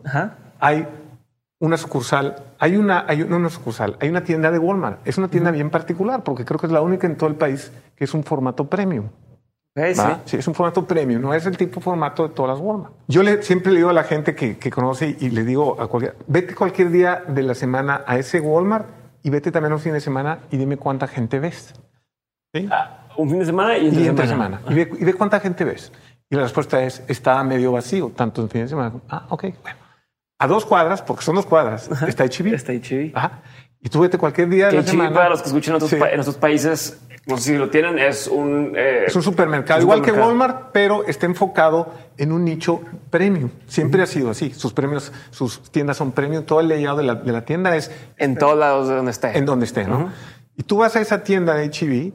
hay una sucursal, hay una, hay una, sucursal, hay una tienda de Walmart. Es una tienda bien particular porque creo que es la única en todo el país que es un formato premium. sí. sí. es un formato premium, no es el tipo de formato de todas las Walmart. Yo le, siempre le digo a la gente que, que conoce y le digo a cualquier, vete cualquier día de la semana a ese Walmart y vete también un fin de semana y dime cuánta gente ves. ¿Sí? Ah, un fin de semana y entre, semana. Y, ve, y, ve, cuánta gente ves. Y la respuesta es, está medio vacío, tanto en fin de semana. Ah, ok, bueno a dos cuadras, porque son dos cuadras, está HB. Está HB. Ajá. Y tú vete cualquier día de la semana. para los que escuchan en otros, en otros países, no sé si lo tienen, es un... Eh, es un supermercado, igual que Walmart, pero está enfocado en un nicho premium. Siempre ha sido así. Sus premios, sus tiendas son premium. Todo el layout de la, de la tienda es... En todos lados de donde esté. En donde esté, ¿no? Y tú vas a esa tienda de HB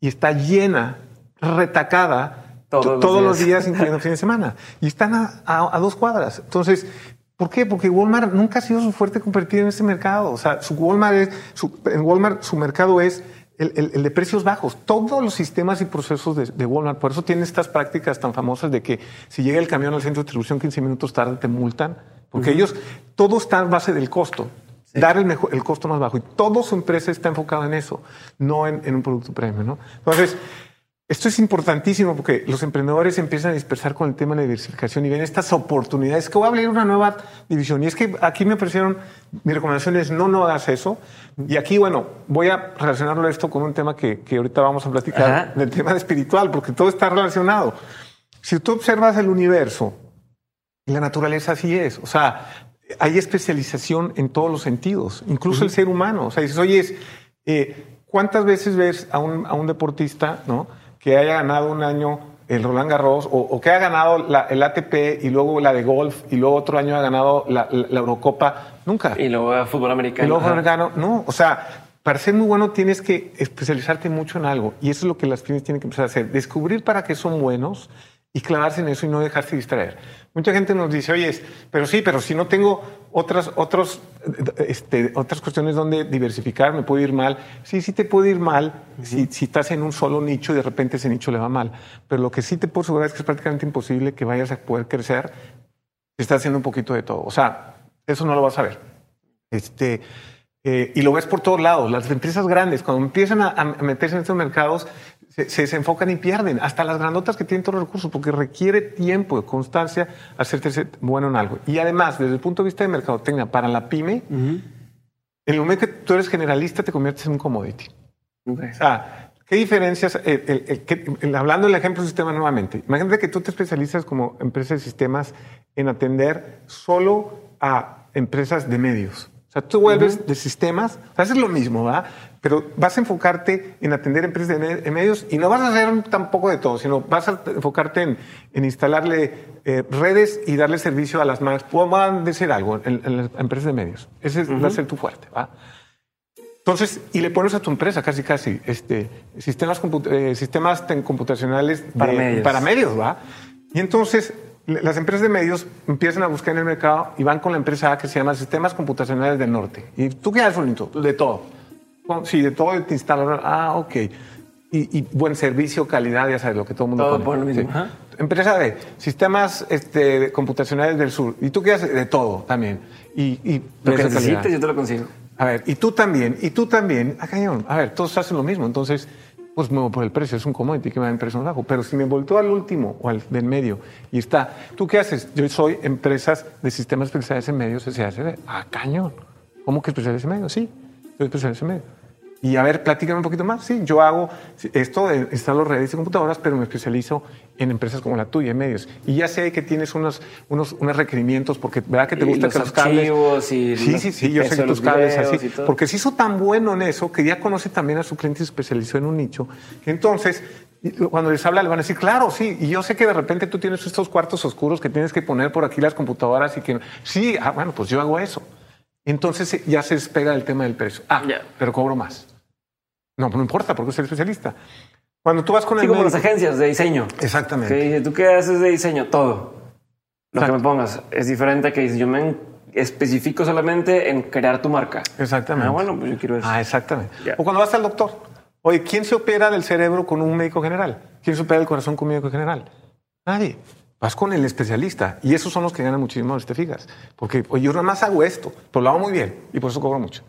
y está llena, retacada, todos, los, días. incluyendo fin de semana. Y están a, a, dos cuadras. Entonces, ¿Por qué? Porque Walmart nunca ha sido su fuerte competir en ese mercado. O sea, su Walmart es, su, en Walmart su mercado es el, el, de precios bajos. Todos los sistemas y procesos de, de, Walmart, por eso tiene estas prácticas tan famosas de que si llega el camión al centro de distribución 15 minutos tarde te multan, porque ellos, todo está en base del costo. Dar el, mejor, el costo más bajo. Y toda su empresa está enfocada en eso, no en, en un producto premium. ¿no? Entonces, esto es importantísimo porque los emprendedores empiezan a dispersar con el tema de la diversificación y ven estas oportunidades. Que voy a abrir una nueva división. Y es que aquí me ofrecieron, mi recomendación es no, no hagas eso. Y aquí, bueno, voy a relacionarlo esto con un tema que, que ahorita vamos a platicar, del tema de espiritual, porque todo está relacionado. Si tú observas el universo, la naturaleza así es. O sea, hay especialización en todos los sentidos, incluso el ser humano. O sea, dices, oye, eh, ¿cuántas veces ves a un, a un deportista, no? Que haya ganado un año el Roland Garros o, que haya ganado el ATP y luego la de golf y luego otro año ha ganado la, Eurocopa. Nunca. Y luego el fútbol americano. Y luego americano. No, o sea, para ser muy bueno tienes que especializarte mucho en algo. Y eso es lo que las pymes tienen que empezar a hacer. Descubrir para qué son buenos y clavarse en eso y no dejarse distraer. Mucha gente nos dice, oye, pero sí, pero si no tengo otras, otros, este, otras cuestiones donde diversificar, me puede ir mal. Sí, sí te puede ir mal si, si, estás en un solo nicho y de repente ese nicho le va mal. Pero lo que sí te puedo asegurar es que es prácticamente imposible que vayas a poder crecer si estás haciendo un poquito de todo. O sea, eso no lo vas a ver. Este, eh, y lo ves por todos lados. Las empresas grandes, cuando empiezan a, a meterse en estos mercados, se, desenfocan y pierden, hasta las grandotas que tienen todos los recursos, porque requiere tiempo de constancia hacerte bueno en algo. Y además, desde el punto de vista de mercadotecnia, para la pyme, en el momento que tú eres generalista, te conviertes en un commodity. O sea, ¿qué diferencias? hablando del ejemplo de sistema nuevamente, imagínate que tú te especializas como empresa de sistemas en atender solo a empresas de medios. O sea, tú vuelves de sistemas, o sea, haces lo mismo, ¿verdad? pero vas a enfocarte en atender empresas de medios y no vas a hacer tampoco de todo, sino vas a enfocarte en, instalarle eh, redes y darle servicio a las marcas. Puedan decir algo en, las empresas de medios. Ese va a ser tu fuerte. ¿va? Entonces, y le pones a tu empresa casi, casi, este, sistemas, eh, sistemas computacionales para, medios. para medios, ¿va? Y entonces las empresas de medios empiezan a buscar en el mercado y van con la empresa A que se llama Sistemas Computacionales del Norte. ¿Y tú qué haces, bonito? De todo. Sí, de todo te instalador. Ah, ok. Y, buen servicio, calidad, ya sabes, lo que todo el mundo todo Por lo mismo. Empresa de sistemas este, computacionales del sur. ¿Y tú qué haces? De todo también. Y, y lo que necesites, yo te lo consigo. A ver, y tú también, y tú también. Ah, cañón. A ver, todos hacen lo mismo. Entonces, pues me voy por el precio, es un commodity que me da en precio bajo. Pero si me volteo al último o al del medio y está, ¿tú qué haces? Yo soy empresas de sistemas especiales en medios, se hace. Ah, cañón. ¿Cómo que especiales en medios? Sí, soy especiales en medios. Y a ver, platícame un poquito más. Sí, yo hago esto, instalo redes y computadoras, pero me especializo en empresas como la tuya, en medios. Y ya sé que tienes unos, unos, unos requerimientos, porque verdad que te gusta que los cables. Y sí, sí, sí, yo sé que tus cables así. Porque se hizo tan bueno en eso que ya conoce también a su cliente y se especializó en un nicho. Entonces, cuando les habla, le van a decir, claro, sí. Y yo sé que de repente tú tienes estos cuartos oscuros que tienes que poner por aquí las computadoras y que. Sí, ah, bueno, pues yo hago eso. Entonces ya se despega el tema del precio. Ah, pero cobro más. No, no importa porque soy especialista. Cuando tú vas con sí, como las agencias de diseño. Exactamente. Que ¿tú qué haces de diseño? Todo. Lo que me pongas. Es diferente que dice, yo me especifico solamente en crear tu marca. Exactamente. Ah, bueno, pues yo quiero eso. Ah, exactamente. O cuando vas al doctor. Oye, ¿quién se opera del cerebro con un médico general? ¿Quién se opera del corazón con un médico general? Nadie. Vas con el especialista y esos son los que ganan muchísimo, si te fijas. Porque oye, yo nada más hago esto, pero lo hago muy bien y por eso cobro mucho.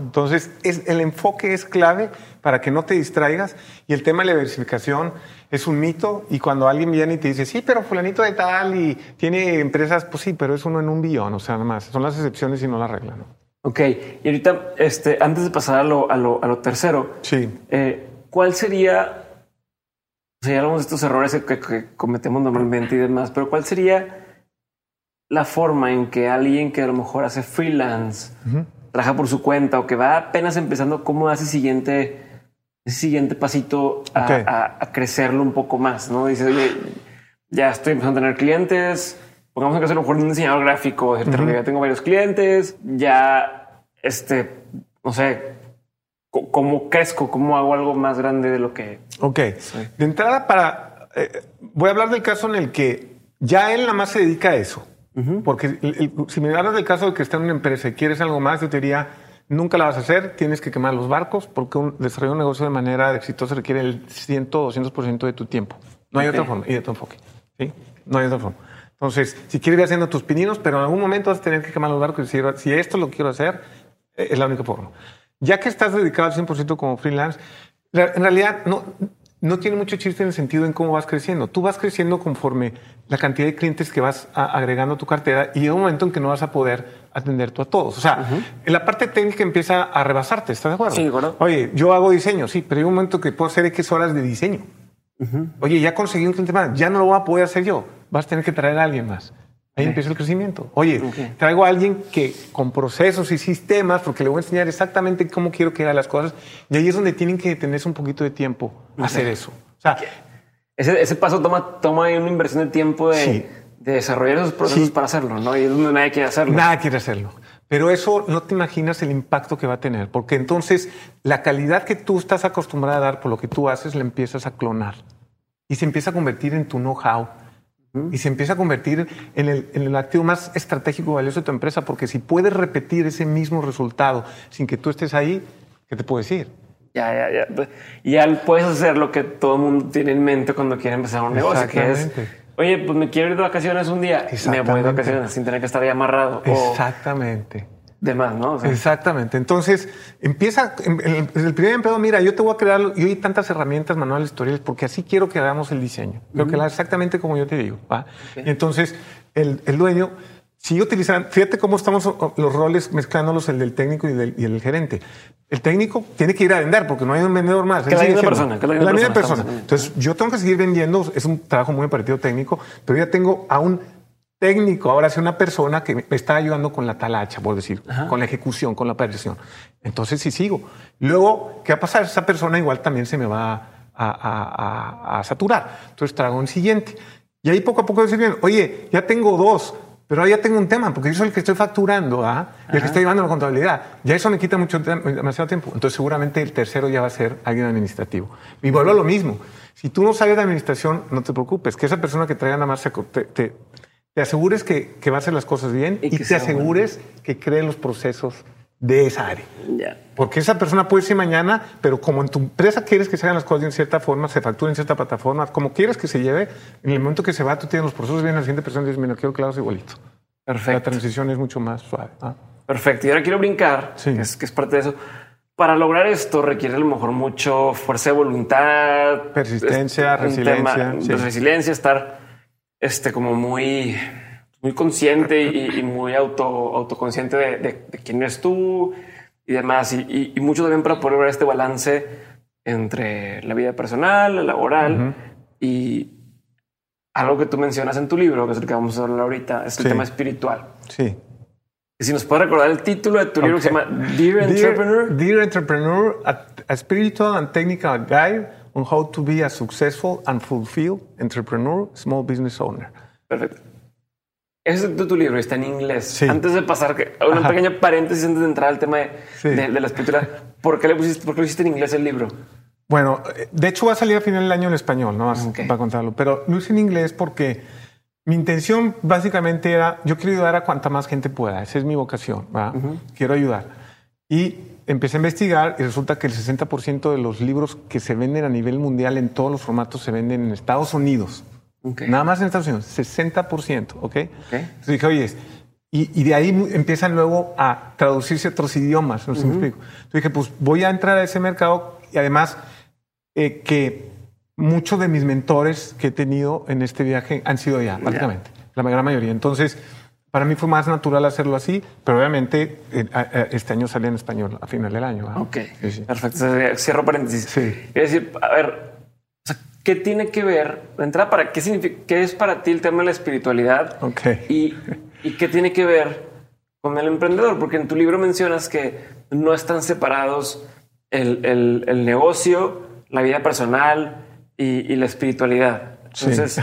Entonces, es, el enfoque es clave para que no te distraigas y el tema de la diversificación es un mito y cuando alguien viene y te dice, sí, pero fulanito de tal y tiene empresas, pues sí, pero es uno en un billón, o sea, nada más, son las excepciones y no la regla. ¿no? Ok, y ahorita, este, antes de pasar a lo, a lo, a lo tercero, sí. Eh, ¿cuál sería, o sea, ya hablamos de estos errores que, que cometemos normalmente y demás, pero cuál sería la forma en que alguien que a lo mejor hace freelance, trabaja por su cuenta o que va apenas empezando, cómo hace siguiente, ese siguiente pasito a, crecerlo un poco más, ¿no? Dice, oye, ya estoy empezando a tener clientes, pongamos en caso a lo mejor un diseñador gráfico, ya tengo varios clientes, ya, este, no sé, cómo crezco, cómo hago algo más grande de lo que... Ok, de entrada para... Eh, voy a hablar del caso en el que ya él nada más se dedica a eso. Porque si me hablas del caso de que está en una empresa y quieres algo más, yo te diría, nunca la vas a hacer, tienes que quemar los barcos, porque un, desarrollar un negocio de manera exitosa requiere el 100 o 200% de tu tiempo. No hay otra forma, y de tu enfoque. ¿sí? No hay otra forma. Entonces, si quieres ir haciendo tus pininos, pero en algún momento vas a tener que quemar los barcos y decir, si esto lo quiero hacer, eh, es la única forma. Ya que estás dedicado al 100% como freelance, en realidad no, no tiene mucho chiste en el sentido en cómo vas creciendo. Tú vas creciendo conforme la cantidad de clientes que vas agregando a tu cartera y llega un momento en que no vas a poder atender tú a todos. O sea, en la parte técnica empieza a rebasarte, ¿estás de acuerdo? Sí, bueno. Oye, yo hago diseño, sí, pero hay un momento que puedo hacer X horas de diseño. Oye, ya conseguí un cliente más, ya no lo voy a poder hacer yo, vas a tener que traer a alguien más. Ahí empieza el crecimiento. Oye, traigo a alguien que con procesos y sistemas, porque le voy a enseñar exactamente cómo quiero que haga las cosas, y ahí es donde tienen que tenerse un poquito de tiempo a hacer eso. O sea, ese, ese, paso toma, toma una inversión de tiempo de, de desarrollar esos procesos para hacerlo, ¿no? Y es donde nadie quiere hacerlo. Nadie quiere hacerlo. Pero eso no te imaginas el impacto que va a tener, porque entonces la calidad que tú estás acostumbrada a dar por lo que tú haces, la empiezas a clonar y se empieza a convertir en tu know-how y se empieza a convertir en el, activo más estratégico valioso de tu empresa, porque si puedes repetir ese mismo resultado sin que tú estés ahí, ¿qué te puedo decir? Ya, ya, ya. Y ya puedes hacer lo que todo el mundo tiene en mente cuando quiere empezar un negocio, que es, oye, pues me quiero ir de vacaciones un día, me voy de vacaciones sin tener que estar ahí amarrado. Exactamente de más, ¿no? Exactamente. Entonces, empieza, el, el primer empleo, mira, yo te voy a crear, yo hay tantas herramientas manuales, tutoriales, porque así quiero que hagamos el diseño. Creo que exactamente como yo te digo. Y entonces, el, el, dueño sigue utilizando, fíjate cómo estamos los roles mezclándolos, el del técnico y, del, y el gerente. El técnico tiene que ir a vender porque no hay un vendedor más. Que la misma persona. Que la misma persona. Entonces, yo tengo que seguir vendiendo, es un trabajo muy partido técnico, pero ya tengo a un técnico, ahora es una persona que me está ayudando con la talacha, por decir, con la ejecución, con la operación. Entonces, sí sigo. Luego, ¿qué va a pasar? Esa persona igual también se me va a, saturar. Entonces, traigo un siguiente. Y ahí poco a poco decir bien, oye, ya tengo dos, pero ahora ya tengo un tema, porque yo soy el que estoy facturando, ¿ah? y el que está llevando la contabilidad. Ya eso me quita mucho demasiado tiempo. Entonces, seguramente el tercero ya va a ser alguien administrativo. Y vuelvo a lo mismo. Si tú no sabes de administración, no te preocupes, que esa persona que traiga nada más te te asegures que, que va a hacer las cosas bien y, te asegures que cree los procesos de esa área. Porque esa persona puede ser mañana, pero como en tu empresa quieres que se hagan las cosas de cierta forma, se facturen en cierta plataforma, como quieres que se lleve, en el momento que se va, tú tienes los procesos bien, la siguiente persona dice, mira, quiero hagas igualito. Perfecto. La transición es mucho más suave. Perfecto. Y ahora quiero brincar, que, es, que es parte de eso. Para lograr esto requiere a lo mejor mucho fuerza de voluntad, persistencia, resiliencia. Resiliencia, estar este, como muy, muy consciente y, muy auto, autoconsciente de, quién eres tú, y demás. Y, mucho también para poder ver este balance entre la vida personal, la laboral y algo que tú mencionas en tu libro, que es el que vamos a hablar ahorita, es el tema espiritual. Sí. Y si nos puede recordar el título de tu libro que se llama Dear Entrepreneur. Dear Entrepreneur, a, Spiritual and Technical Guide on How to Be a Successful and Fulfilled Entrepreneur, Small Business Owner. Perfecto. Ese es tu libro, está en inglés. Antes de pasar, una pequeña paréntesis antes de entrar al tema de, la escritura, ¿por qué, le pusiste, ¿por qué lo hiciste en inglés el libro? Bueno, de hecho va a salir a final del año en español, no más para contarlo, pero lo hice en inglés porque mi intención básicamente era, yo quiero ayudar a cuanta más gente pueda, esa es mi vocación, quiero ayudar. Y empecé a investigar y resulta que el 60% de los libros que se venden a nivel mundial en todos los formatos se venden en Estados Unidos. Nada más en Estados Unidos, 60%, ¿ok? Entonces dije, oye, y, de ahí empiezan luego a traducirse otros idiomas, no sé si me explico. Entonces dije, pues voy a entrar a ese mercado y además eh, que muchos de mis mentores que he tenido en este viaje han sido ya, prácticamente, la gran mayoría. Entonces, para mí fue más natural hacerlo así, pero obviamente eh, este año salía en español a final del año. Ok, perfecto. Cierro paréntesis. Sí. Es decir, a ver, ¿qué tiene que ver, entrada, para qué, significa, qué es para ti el tema de la espiritualidad? Ok. Y, y qué tiene que ver con el emprendedor, porque en tu libro mencionas que no están separados el, el, el negocio, la vida personal y, la espiritualidad. Entonces,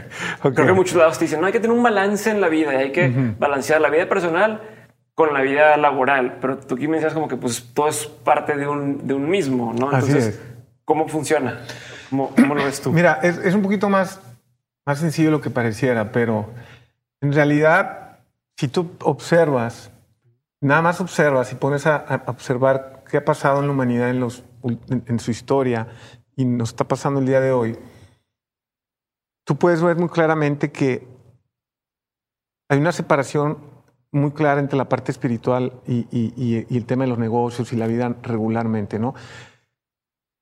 creo que muchos lados te dicen, no hay que tener un balance en la vida y hay que balancear la vida personal con la vida laboral. Pero tú aquí me decías como que pues todo es parte de un, de un mismo, ¿no? Entonces, ¿cómo funciona? ¿Cómo, ¿Cómo, lo ves tú? Mira, es, un poquito más, más sencillo de lo que pareciera, pero en realidad, si tú observas, nada más observas y pones a, observar qué ha pasado en la humanidad en su historia y nos está pasando el día de hoy, tú puedes ver muy claramente que hay una separación muy clara entre la parte espiritual y, el tema de los negocios y la vida regularmente, ¿no?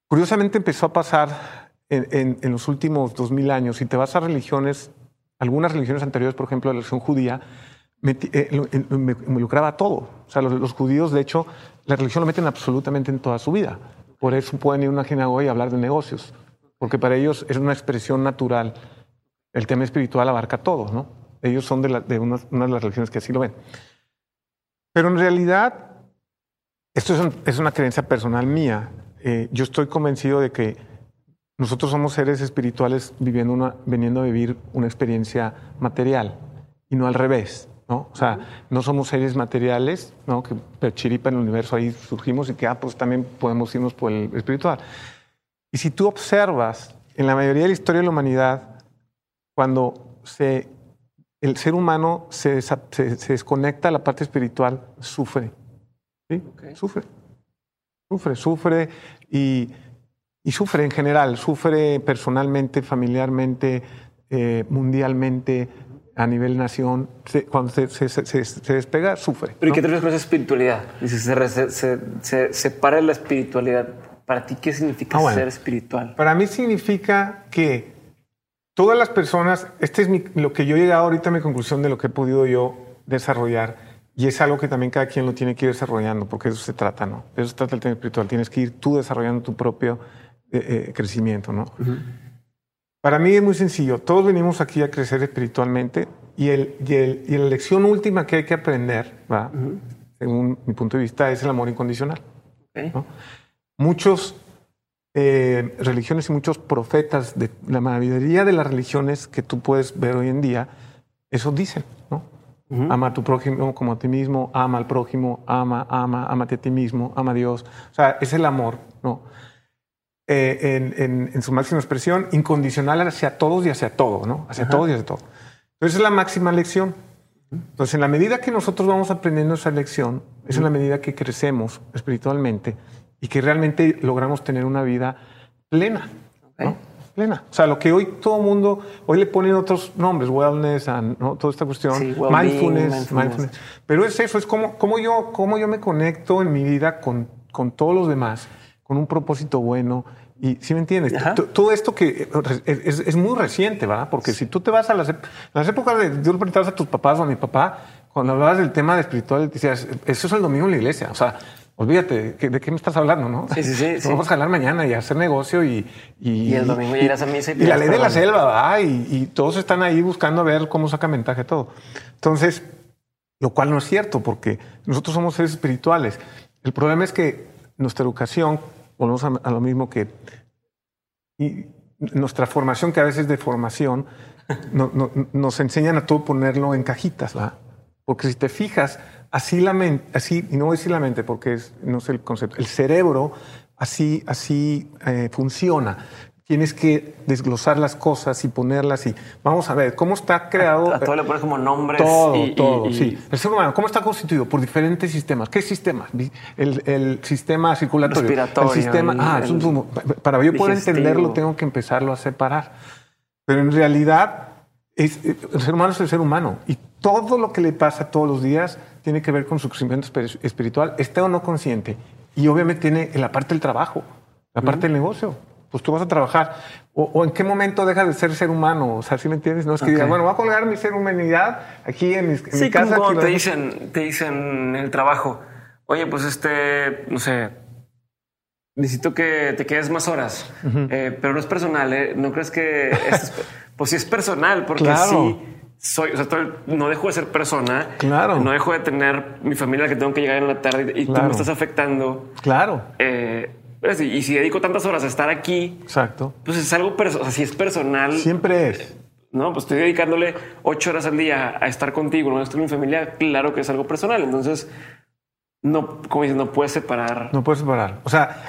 Curiosamente empezó a pasar en, en, los últimos dos mil años. Si te vas a religiones, algunas religiones anteriores, por ejemplo, la religión judía, me, eh, involucraba todo. O sea, los, los, judíos, de hecho, la religión lo meten absolutamente en toda su vida. Por eso pueden ir a una sinagoga y hablar de negocios, porque para ellos es una expresión natural. El tema espiritual abarca todo, ¿no? Ellos son de, de una, de las religiones que así lo ven. Pero en realidad, esto es, es una creencia personal mía. Eh, yo estoy convencido de que nosotros somos seres espirituales viviendo una, viniendo a vivir una experiencia material y no al revés. ¿no? O sea, no somos seres materiales, ¿no? Que chiripa en el universo ahí surgimos y que, ah, pues también podemos irnos por el espiritual. Y si tú observas, en la mayoría de la historia de la humanidad, cuando se, el ser humano se, se, desconecta de la parte espiritual, sufre. ¿Sí? Sufre. Sufre, sufre y, y, sufre en general, sufre personalmente, familiarmente, eh, mundialmente, a nivel nación, cuando se, se, despega, sufre. ¿Pero ¿y qué te refieres con esa espiritualidad? Se, separa la espiritualidad. ¿Para ti qué significa ah, ser espiritual? Para mí significa que todas las personas, este es lo que yo he llegado ahorita a mi conclusión de lo que he podido yo desarrollar, y es algo que también cada quien lo tiene que ir desarrollando, porque eso se trata, ¿no? De eso se trata el tema espiritual. Tienes que ir tú desarrollando tu propio eh, eh, crecimiento, ¿no? Para mí es muy sencillo. Todos venimos aquí a crecer espiritualmente y, el, y, la lección última que hay que aprender, según mi punto de vista, es el amor incondicional. Muchos eh, religiones y muchos profetas de la mayoría de las religiones que tú puedes ver hoy en día, eso dicen, ¿no? Ama a tu prójimo como a ti mismo, ama al prójimo, ama, ama, amate a ti mismo, ama a Dios. O sea, es el amor, ¿no? Eh, en, su máxima expresión, incondicional hacia todos y hacia todo, ¿no? Hacia todos y hacia todo. Entonces es la máxima lección. Entonces, en la medida que nosotros vamos aprendiendo esa lección, es en la medida que crecemos espiritualmente y que realmente logramos tener una vida plena, ¿no? Plena. O sea, lo que hoy todo mundo, hoy le ponen otros nombres, wellness, ¿no? toda esta cuestión, mindfulness, mindfulness, Pero es eso, es como, como, yo, como yo me conecto en mi vida con, con todos los demás con un propósito bueno. Y si me entiendes, todo esto que es, muy reciente, ¿verdad? Porque si tú te vas a las, las épocas de, tú le preguntabas a tus papás o a mi papá, cuando hablabas del tema de espiritual, decías, eso es el domingo en la iglesia. O sea, olvídate, ¿de qué me estás hablando, no? Sí, sí, sí. Vamos a jalar mañana y hacer negocio y... Y, el domingo irás a misa y... Y la ley de la selva, ¿va? Y, y, todos están ahí buscando a ver cómo saca ventaja todo. Entonces, lo cual no es cierto, porque nosotros somos seres espirituales. El problema es que nuestra educación, volvemos a, lo mismo que... Y nuestra formación, que a veces de formación, nos enseñan a todo ponerlo en cajitas, ¿va? Porque si te fijas, así la mente, así, y no voy a decir la mente porque es, no sé el concepto, el cerebro así, así eh, funciona. Tienes que desglosar las cosas y ponerlas y vamos a ver cómo está creado. A, todo le pones como nombres. Todo, todo, sí. El ser humano, ¿cómo está constituido? Por diferentes sistemas. ¿Qué sistemas? El, el sistema circulatorio. Respiratorio. El sistema. ah, para yo poder entenderlo, tengo que empezarlo a separar. Pero en realidad, es, el ser humano es el ser humano y todo lo que le pasa todos los días tiene que ver con su crecimiento espiritual, esté o no consciente. Y obviamente tiene la parte del trabajo, la parte del negocio. Pues tú vas a trabajar. O, en qué momento deja de ser ser humano? O sea, ¿sí me entiendes? No es que digas, bueno, voy a colgar mi ser humanidad aquí en mi, sí, casa. Como te dicen, te dicen en el trabajo, oye, pues este, no sé, necesito que te quedes más horas, eh, pero no es personal, ¿eh? ¿No crees que... pues sí es personal, porque claro. sí soy, o sea, no dejo de ser persona. Claro. No dejo de tener mi familia que tengo que llegar en la tarde y tú me estás afectando. Claro. Eh, y si dedico tantas horas a estar aquí, exacto. Pues es algo personal. si es personal, siempre es. No, pues estoy dedicándole ocho horas al día a estar contigo, no estoy en mi familia. Claro que es algo personal. Entonces, no, como dices, no puedes separar. No puedes separar. O sea,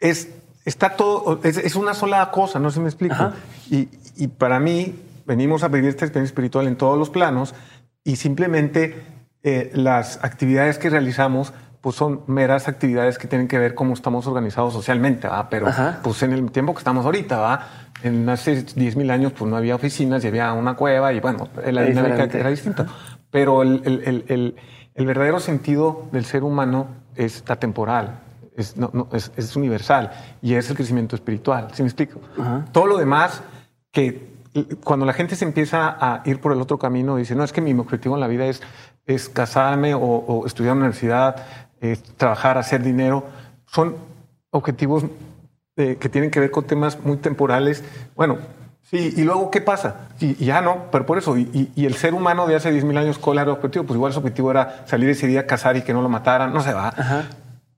es está todo, es, una sola cosa. No se me explica. Y, y para mí, venimos a vivir esta experiencia espiritual en todos los planos y simplemente eh, las actividades que realizamos pues son meras actividades que tienen que ver cómo estamos organizados socialmente, ¿va? pero pues en el tiempo que estamos ahorita, ¿va? en hace 10.000 años pues no había oficinas y había una cueva y bueno, la dinámica era distinta. Pero el, el, el, el, verdadero sentido del ser humano es atemporal, es, no, es, es, universal y es el crecimiento espiritual, ¿sí me explico? Todo lo demás que cuando la gente se empieza a ir por el otro camino, dice, no, es que mi objetivo en la vida es, es casarme o, estudiar en la universidad, trabajar, hacer dinero, son objetivos eh, que tienen que ver con temas muy temporales. Bueno, sí, y luego, ¿qué pasa? Y, ya no, pero por eso, y, el ser humano de hace 10.000 años, ¿cuál era el objetivo? Pues igual su objetivo era salir ese día, casar y que no lo mataran, no se va.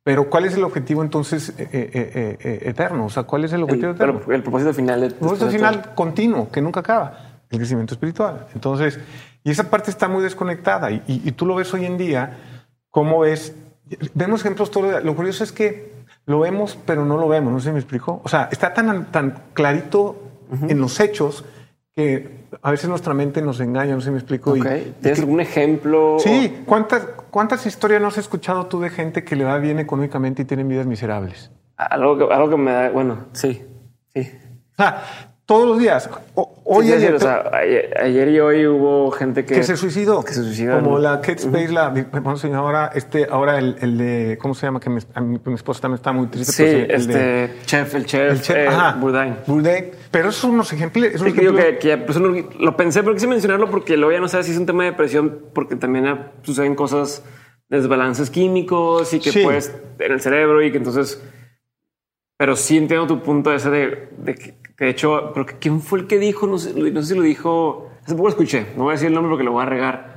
Pero ¿cuál es el objetivo entonces eh, eh, eh, eterno? O sea, ¿cuál es el objetivo eterno? el propósito final. El propósito final continuo, que nunca acaba, el crecimiento espiritual. Entonces, y esa parte está muy desconectada y, tú lo ves hoy en día, cómo es, vemos ejemplos todo Lo curioso es que lo vemos, pero no lo vemos, no sé si me explico. O sea, está tan, tan clarito en los hechos que a veces nuestra mente nos engaña, no sé si me explico. Okay. ¿Tienes algún ejemplo? Sí, ¿cuántas, ¿cuántas historias no has escuchado tú de gente que le va bien económicamente y tienen vidas miserables? Algo que, algo que me da, bueno, sí, sí. O sea, todos los días. Hoy ayer, ayer, y hoy hubo gente que, que se suicidó. Que se suicidó. Como la Kate Space, la, vamos a ahora, este, ahora el, el, de, ¿cómo se llama? Que mi, esposa también está muy triste. Sí, el este, de, chef, el chef, el chef eh, Bourdain. Bourdain. Pero esos son unos ejemplos. Es un ejemplo... que, que pues, lo pensé, pero quise mencionarlo porque luego ya no sé si es un tema de depresión, porque también suceden cosas, desbalances químicos y que pues en el cerebro y que entonces pero sí entiendo tu punto ese de, de que, de hecho, porque ¿quién fue el que dijo? No sé, no sé si lo dijo, hace poco lo escuché, no voy a decir el nombre porque lo voy a regar,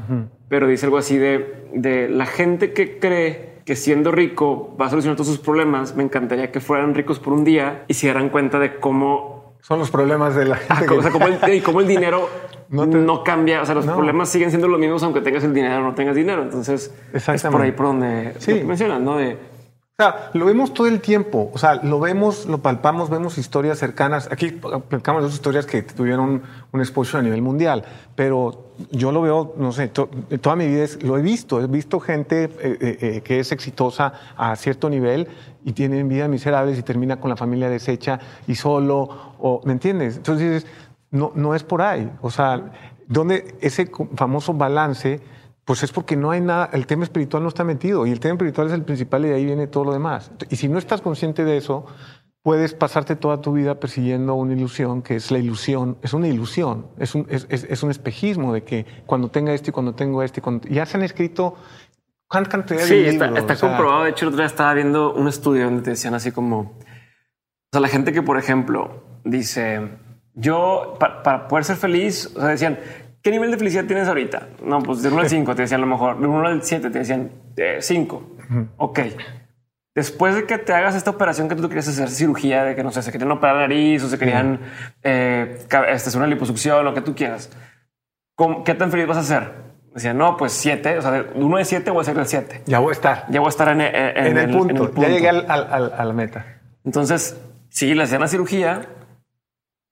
pero dice algo así de, de la gente que cree que siendo rico va a solucionar todos sus problemas, me encantaría que fueran ricos por un día y se dieran cuenta de cómo... Son los problemas de la gente. Ah, o sea, cómo el, y cómo el dinero no, cambia. O sea, los problemas siguen siendo los mismos aunque tengas el dinero o no tengas dinero. Entonces, es por ahí por donde sí. mencionas, ¿no? De, o sea, lo vemos todo el tiempo. O sea, lo vemos, lo palpamos, vemos historias cercanas. Aquí platicamos dos historias que tuvieron un exposición a nivel mundial, pero yo lo veo, no sé, toda mi vida lo he visto. He visto gente eh, eh, eh, que es exitosa a cierto nivel y tiene vidas miserables y termina con la familia deshecha y solo, o, ¿me entiendes? Entonces, no, no es por ahí. O sea, donde ese famoso balance pues es porque no hay nada, el tema espiritual no está metido y el tema espiritual es el principal y de ahí viene todo lo demás. Y si no estás consciente de eso, puedes pasarte toda tu vida persiguiendo una ilusión que es la ilusión, es una ilusión, es un, es, es, un espejismo de que cuando tenga esto y cuando tengo esto y cuando... Ya se han escrito cantidad sí, de libros? está, está comprobado. De hecho, otro día estaba viendo un estudio donde te decían así como, o sea, la gente que, por ejemplo, dice, yo para, poder ser feliz, o sea, decían, ¿qué nivel de felicidad tienes ahorita? No, pues de 1 al 5 te decían a lo mejor, de 1 al 7 te decían 5. Ok. Después de que te hagas esta operación que tú querías hacer cirugía, de que no sé, se querían operar la nariz o se querían eh, este, hacer una liposucción, lo que tú quieras, ¿qué tan feliz vas a ser? Decía, no, pues 7, o sea, de 1 de 7 voy a ser el 7. Ya voy a estar. Ya voy a estar en, el, punto. Ya llegué al, al, a la meta. Entonces, si le hacían la cirugía,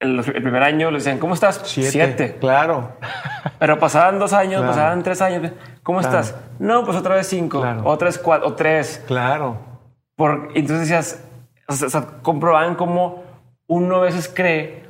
el, primer año le decían, ¿cómo estás? Siete. Claro. Pero pasaban dos años, pasaban tres años. ¿Cómo estás? No, pues otra vez cinco, otra vez cuatro, o tres. Claro. Por, entonces decías, o sea, comprobaban cómo uno a veces cree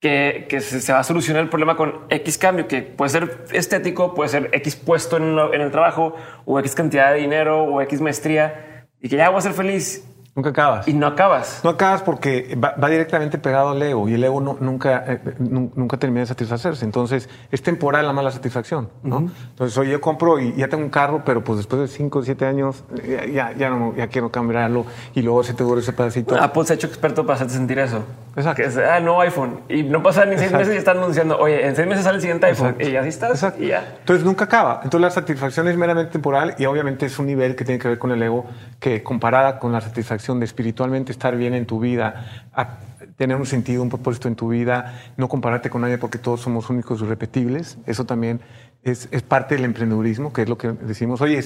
que, que se, va a solucionar el problema con X cambio, que puede ser estético, puede ser X puesto en, en el trabajo, o X cantidad de dinero, o X maestría, y que ya voy a ser feliz Nunca acabas. Y no acabas. No acabas porque va, directamente pegado al ego y el ego nunca, eh, nunca termina de satisfacerse. Entonces es temporal la mala satisfacción. ¿no? Entonces, oye, yo compro y ya tengo un carro, pero pues después de 5 o 7 años ya, ya, no, ya quiero cambiarlo y luego se te dura ese pedacito. Apple se ha hecho experto para hacerte sentir eso. Exacto. Que es, ah, no iPhone. Y no pasa ni seis meses y están anunciando, oye, en seis meses sale el siguiente iPhone. Y así estás. Exacto. Y ya. Entonces nunca acaba. Entonces la satisfacción es meramente temporal y obviamente es un nivel que tiene que ver con el ego que comparada con la satisfacción de espiritualmente estar bien en tu vida, a tener un sentido, un propósito en tu vida, no compararte con nadie porque todos somos únicos y repetibles. Eso también es, es parte del emprendedurismo, que es lo que decimos, oye,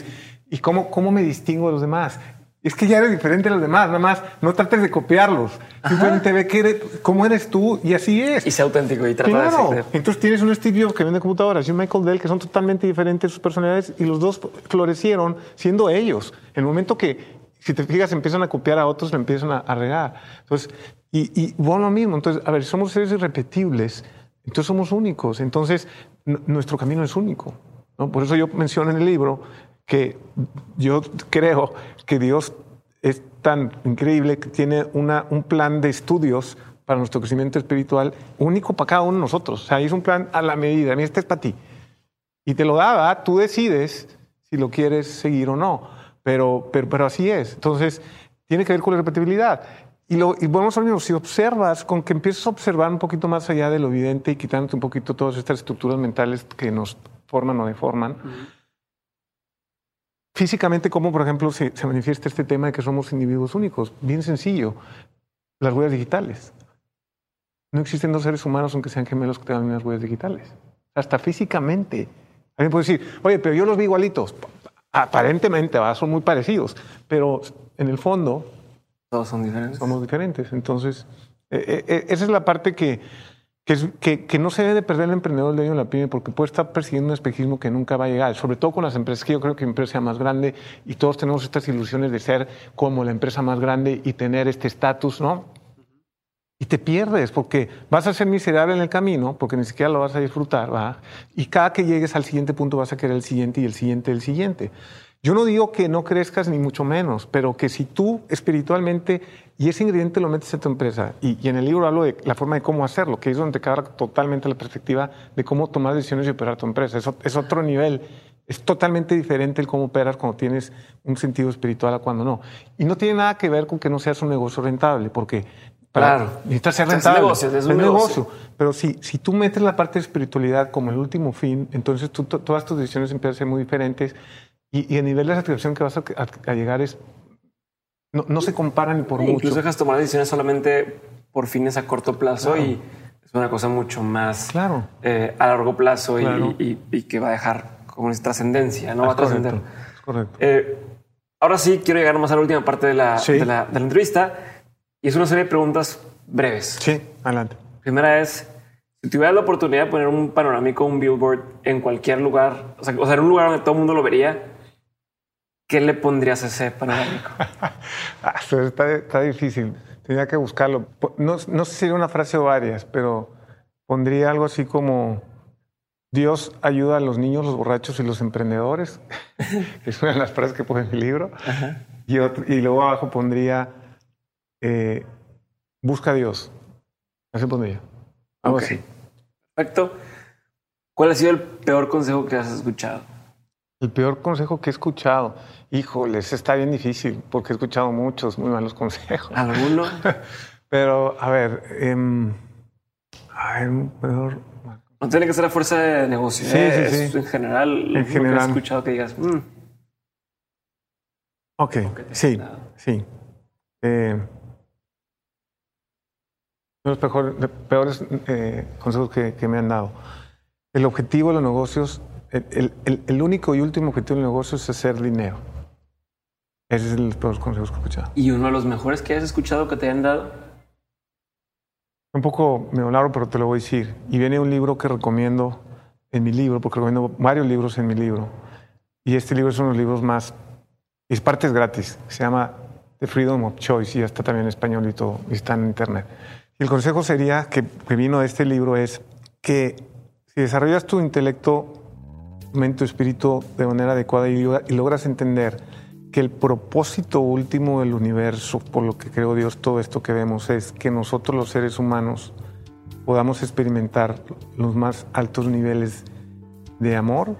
¿y cómo, cómo me distingo de los demás? Es que ya eres diferente a los demás, nada más no trates de copiarlos. Simplemente ve que eres, cómo eres tú y así es. Y sea auténtico y trata claro. de Entonces tienes un Steve Jobs que vende computadoras y un Michael Dell que son totalmente diferentes sus personalidades y los dos florecieron siendo ellos. En el momento que si te fijas, empiezan a copiar a otros, le empiezan a, regar. Entonces, y, y bueno, lo mismo. Entonces, a ver, somos seres irrepetibles, entonces somos únicos. Entonces, nuestro camino es único. ¿no? Por eso yo menciono en el libro que yo creo que Dios es tan increíble que tiene una, un plan de estudios para nuestro crecimiento espiritual único para cada uno de nosotros. O sea, es un plan a la medida. Mira, este es para ti. Y te lo da, tú decides si lo quieres seguir o no. Pero, pero, pero así es. Entonces, tiene que ver con la repetibilidad. Y, lo, y bueno, si observas, con que empieces a observar un poquito más allá de lo evidente y quitándote un poquito todas estas estructuras mentales que nos forman o deforman, físicamente, ¿cómo, por ejemplo, se, se, manifiesta este tema de que somos individuos únicos? Bien sencillo, las huellas digitales. No existen dos seres humanos, aunque sean gemelos, que tengan unas huellas digitales. Hasta físicamente. Alguien puede decir, oye, pero yo los vi igualitos aparentemente son muy parecidos, pero en el fondo... Todos son diferentes. Somos diferentes. Entonces, eh, eh, esa es la parte que, que, no se debe de perder el emprendedor de en la pyme porque puede estar persiguiendo un espejismo que nunca va a llegar, sobre todo con las empresas, que yo creo que mi empresa sea más grande y todos tenemos estas ilusiones de ser como la empresa más grande y tener este estatus, ¿no? Y te pierdes porque vas a ser miserable en el camino, porque ni siquiera lo vas a disfrutar, ¿va? Y cada que llegues al siguiente punto vas a querer el siguiente y el siguiente, el siguiente. Yo no digo que no crezcas ni mucho menos, pero que si tú espiritualmente y ese ingrediente lo metes a tu empresa, y, en el libro hablo de la forma de cómo hacerlo, que es donde te queda totalmente la perspectiva de cómo tomar decisiones y operar tu empresa. Eso es otro nivel. Es totalmente diferente el cómo operas cuando tienes un sentido espiritual a cuando no. Y no tiene nada que ver con que no seas un negocio rentable, porque claro. Necesitas ser rentable. Es negocio, es un negocio. Pero si, si tú metes la parte de espiritualidad como el último fin, entonces todas tus decisiones empiezan a ser muy diferentes y, y el nivel de satisfacción que vas a, llegar es... No, no, se comparan ni por mucho. Incluso dejas tomar decisiones solamente por fines a corto plazo y es una cosa mucho más claro. Eh, a largo plazo y, y, que va a dejar como esa trascendencia, no va a trascender. Correcto. Eh, ahora sí, quiero llegar más a la última parte de la, de la, de la entrevista y es una serie de preguntas breves. Sí, adelante. Primera es, si tuvieras la oportunidad de poner un panorámico, un billboard en cualquier lugar, o sea, en un lugar donde todo el mundo lo vería, ¿qué le pondrías a ese panorámico? Ah, está, difícil. Tenía que buscarlo. No, no sé si era una frase o varias, pero pondría algo así como Dios ayuda a los niños, los borrachos y los emprendedores. es una de las frases que pone en el libro. Y, y luego abajo pondría eh, busca a Dios. Así pondría. Algo así. Perfecto. ¿Cuál ha sido el peor consejo que has escuchado? El peor consejo que he escuchado. Híjoles, está bien difícil porque he escuchado muchos muy malos consejos. ¿Alguno? Pero, a ver, eh, peor. No tiene que ser la fuerza de negocio. Sí, ¿eh? sí, sí. En general, en general. he escuchado que digas. Mm". Ok, sí, sí. Eh, los peores eh, consejos que, me han dado. El objetivo de los negocios, el, único y último objetivo de los negocios es hacer dinero. Ese es el peor consejos que he escuchado. ¿Y uno de los mejores que has escuchado que te hayan dado? Un poco me largo, pero te lo voy a decir. Y viene un libro que recomiendo en mi libro, porque recomiendo varios libros en mi libro. Y este libro es uno de los libros más. Es partes gratis. Se llama The Freedom of Choice y está también en español y todo. Y está en internet. Y el consejo sería que, que vino de este libro es que si desarrollas tu intelecto, mente, espíritu de manera adecuada y, logras entender que el propósito último del universo, por lo que creo Dios, todo esto que vemos, es que nosotros los seres humanos podamos experimentar los más altos niveles de amor.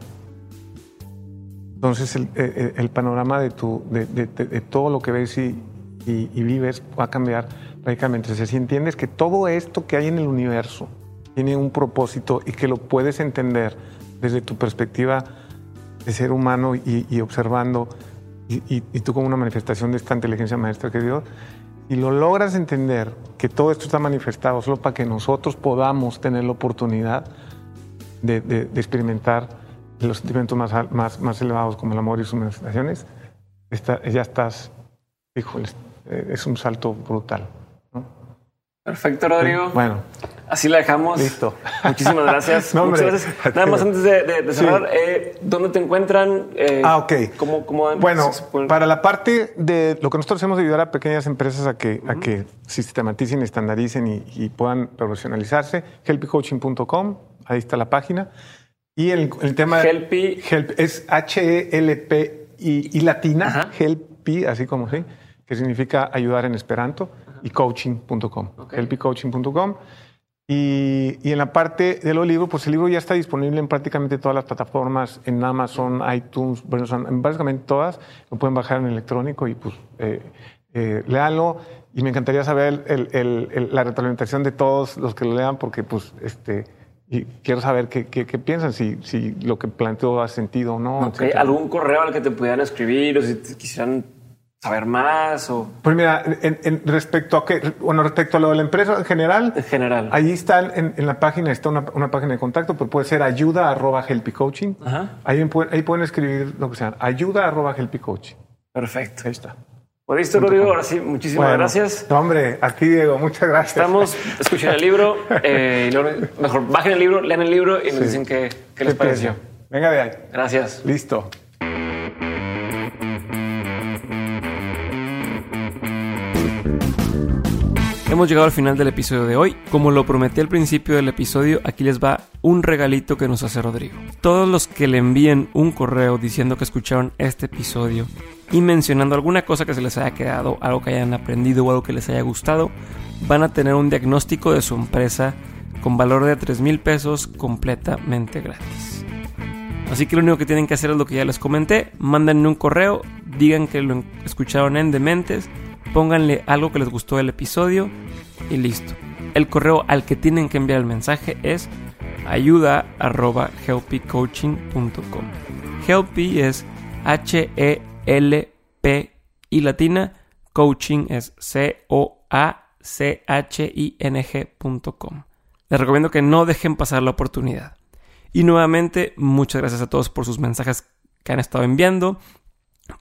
Entonces el, panorama de, tu, de, todo lo que ves y, vives va a cambiar radicalmente. si entiendes que todo esto que hay en el universo tiene un propósito y que lo puedes entender desde tu perspectiva de ser humano y, y observando, y, tú como una manifestación de esta inteligencia maestra que Dios, y lo logras entender que todo esto está manifestado solo para que nosotros podamos tener la oportunidad de, experimentar los sentimientos más, elevados como el amor y sus manifestaciones, ya estás, híjole, eh, es un salto brutal. Perfecto, Rodrigo. Bueno. Así la dejamos. Listo. Muchísimas gracias. Muchas gracias. Nada más antes de, cerrar, eh, ¿dónde te encuentran? Eh, ah, ok. ¿cómo, cómo bueno, para la parte de lo que nosotros hacemos de ayudar a pequeñas empresas a que, a que sistematicen, estandaricen y, puedan profesionalizarse, helpycoaching.com, ahí está la página. Y el, el tema... Helpy. Help, es H-E-L-P y, latina, Helpy, así como sí, que significa ayudar en esperanto y coaching.com, helpycoaching.com. Y, y, en la parte de los libros, pues el libro ya está disponible en prácticamente todas las plataformas, en Amazon, iTunes, bueno, son, básicamente todas. Lo pueden bajar en electrónico y pues eh, eh, léanlo. Y me encantaría saber el, la retroalimentación de todos los que lo lean, porque pues este y quiero saber qué, qué, piensan, si, si lo que planteo ha sentido o no. ¿Algún correo al que te pudieran escribir o si quisieran saber más o pues mira en, respecto a qué bueno respecto a lo de la empresa en general en general ahí está en, la página está una, una, página de contacto pero puede ser ayuda arroba helpy coaching ahí, ahí pueden escribir lo que sea ayuda arroba helpy coaching perfecto ahí está por pues listo, Rodrigo. Ahora sí, muchísimas gracias. hombre, a ti, Diego, muchas gracias. Estamos, escuchen el libro, eh, mejor bajen el libro, lean el libro y nos dicen qué, qué les pareció. Venga de ahí. Gracias. Listo. Hemos llegado al final del episodio de hoy. Como lo prometí al principio del episodio, aquí les va un regalito que nos hace Rodrigo. Todos los que le envíen un correo diciendo que escucharon este episodio y mencionando alguna cosa que se les haya quedado, algo que hayan aprendido o algo que les haya gustado, van a tener un diagnóstico de su empresa con valor de 3 mil pesos completamente gratis. Así que lo único que tienen que hacer es lo que ya les comenté, mándenme un correo, digan que lo escucharon en Dementes pónganle algo que les gustó del episodio y listo. El correo al que tienen que enviar el mensaje es ayuda helpycoaching.com. Helpy es H-E-L-P y latina, coaching es C-O-A-C-H-I-N-G.com. Les recomiendo que no dejen pasar la oportunidad. Y nuevamente, muchas gracias a todos por sus mensajes que han estado enviando,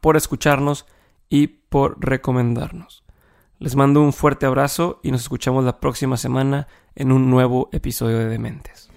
por escucharnos y por recomendarnos. Les mando un fuerte abrazo y nos escuchamos la próxima semana en un nuevo episodio de Dementes.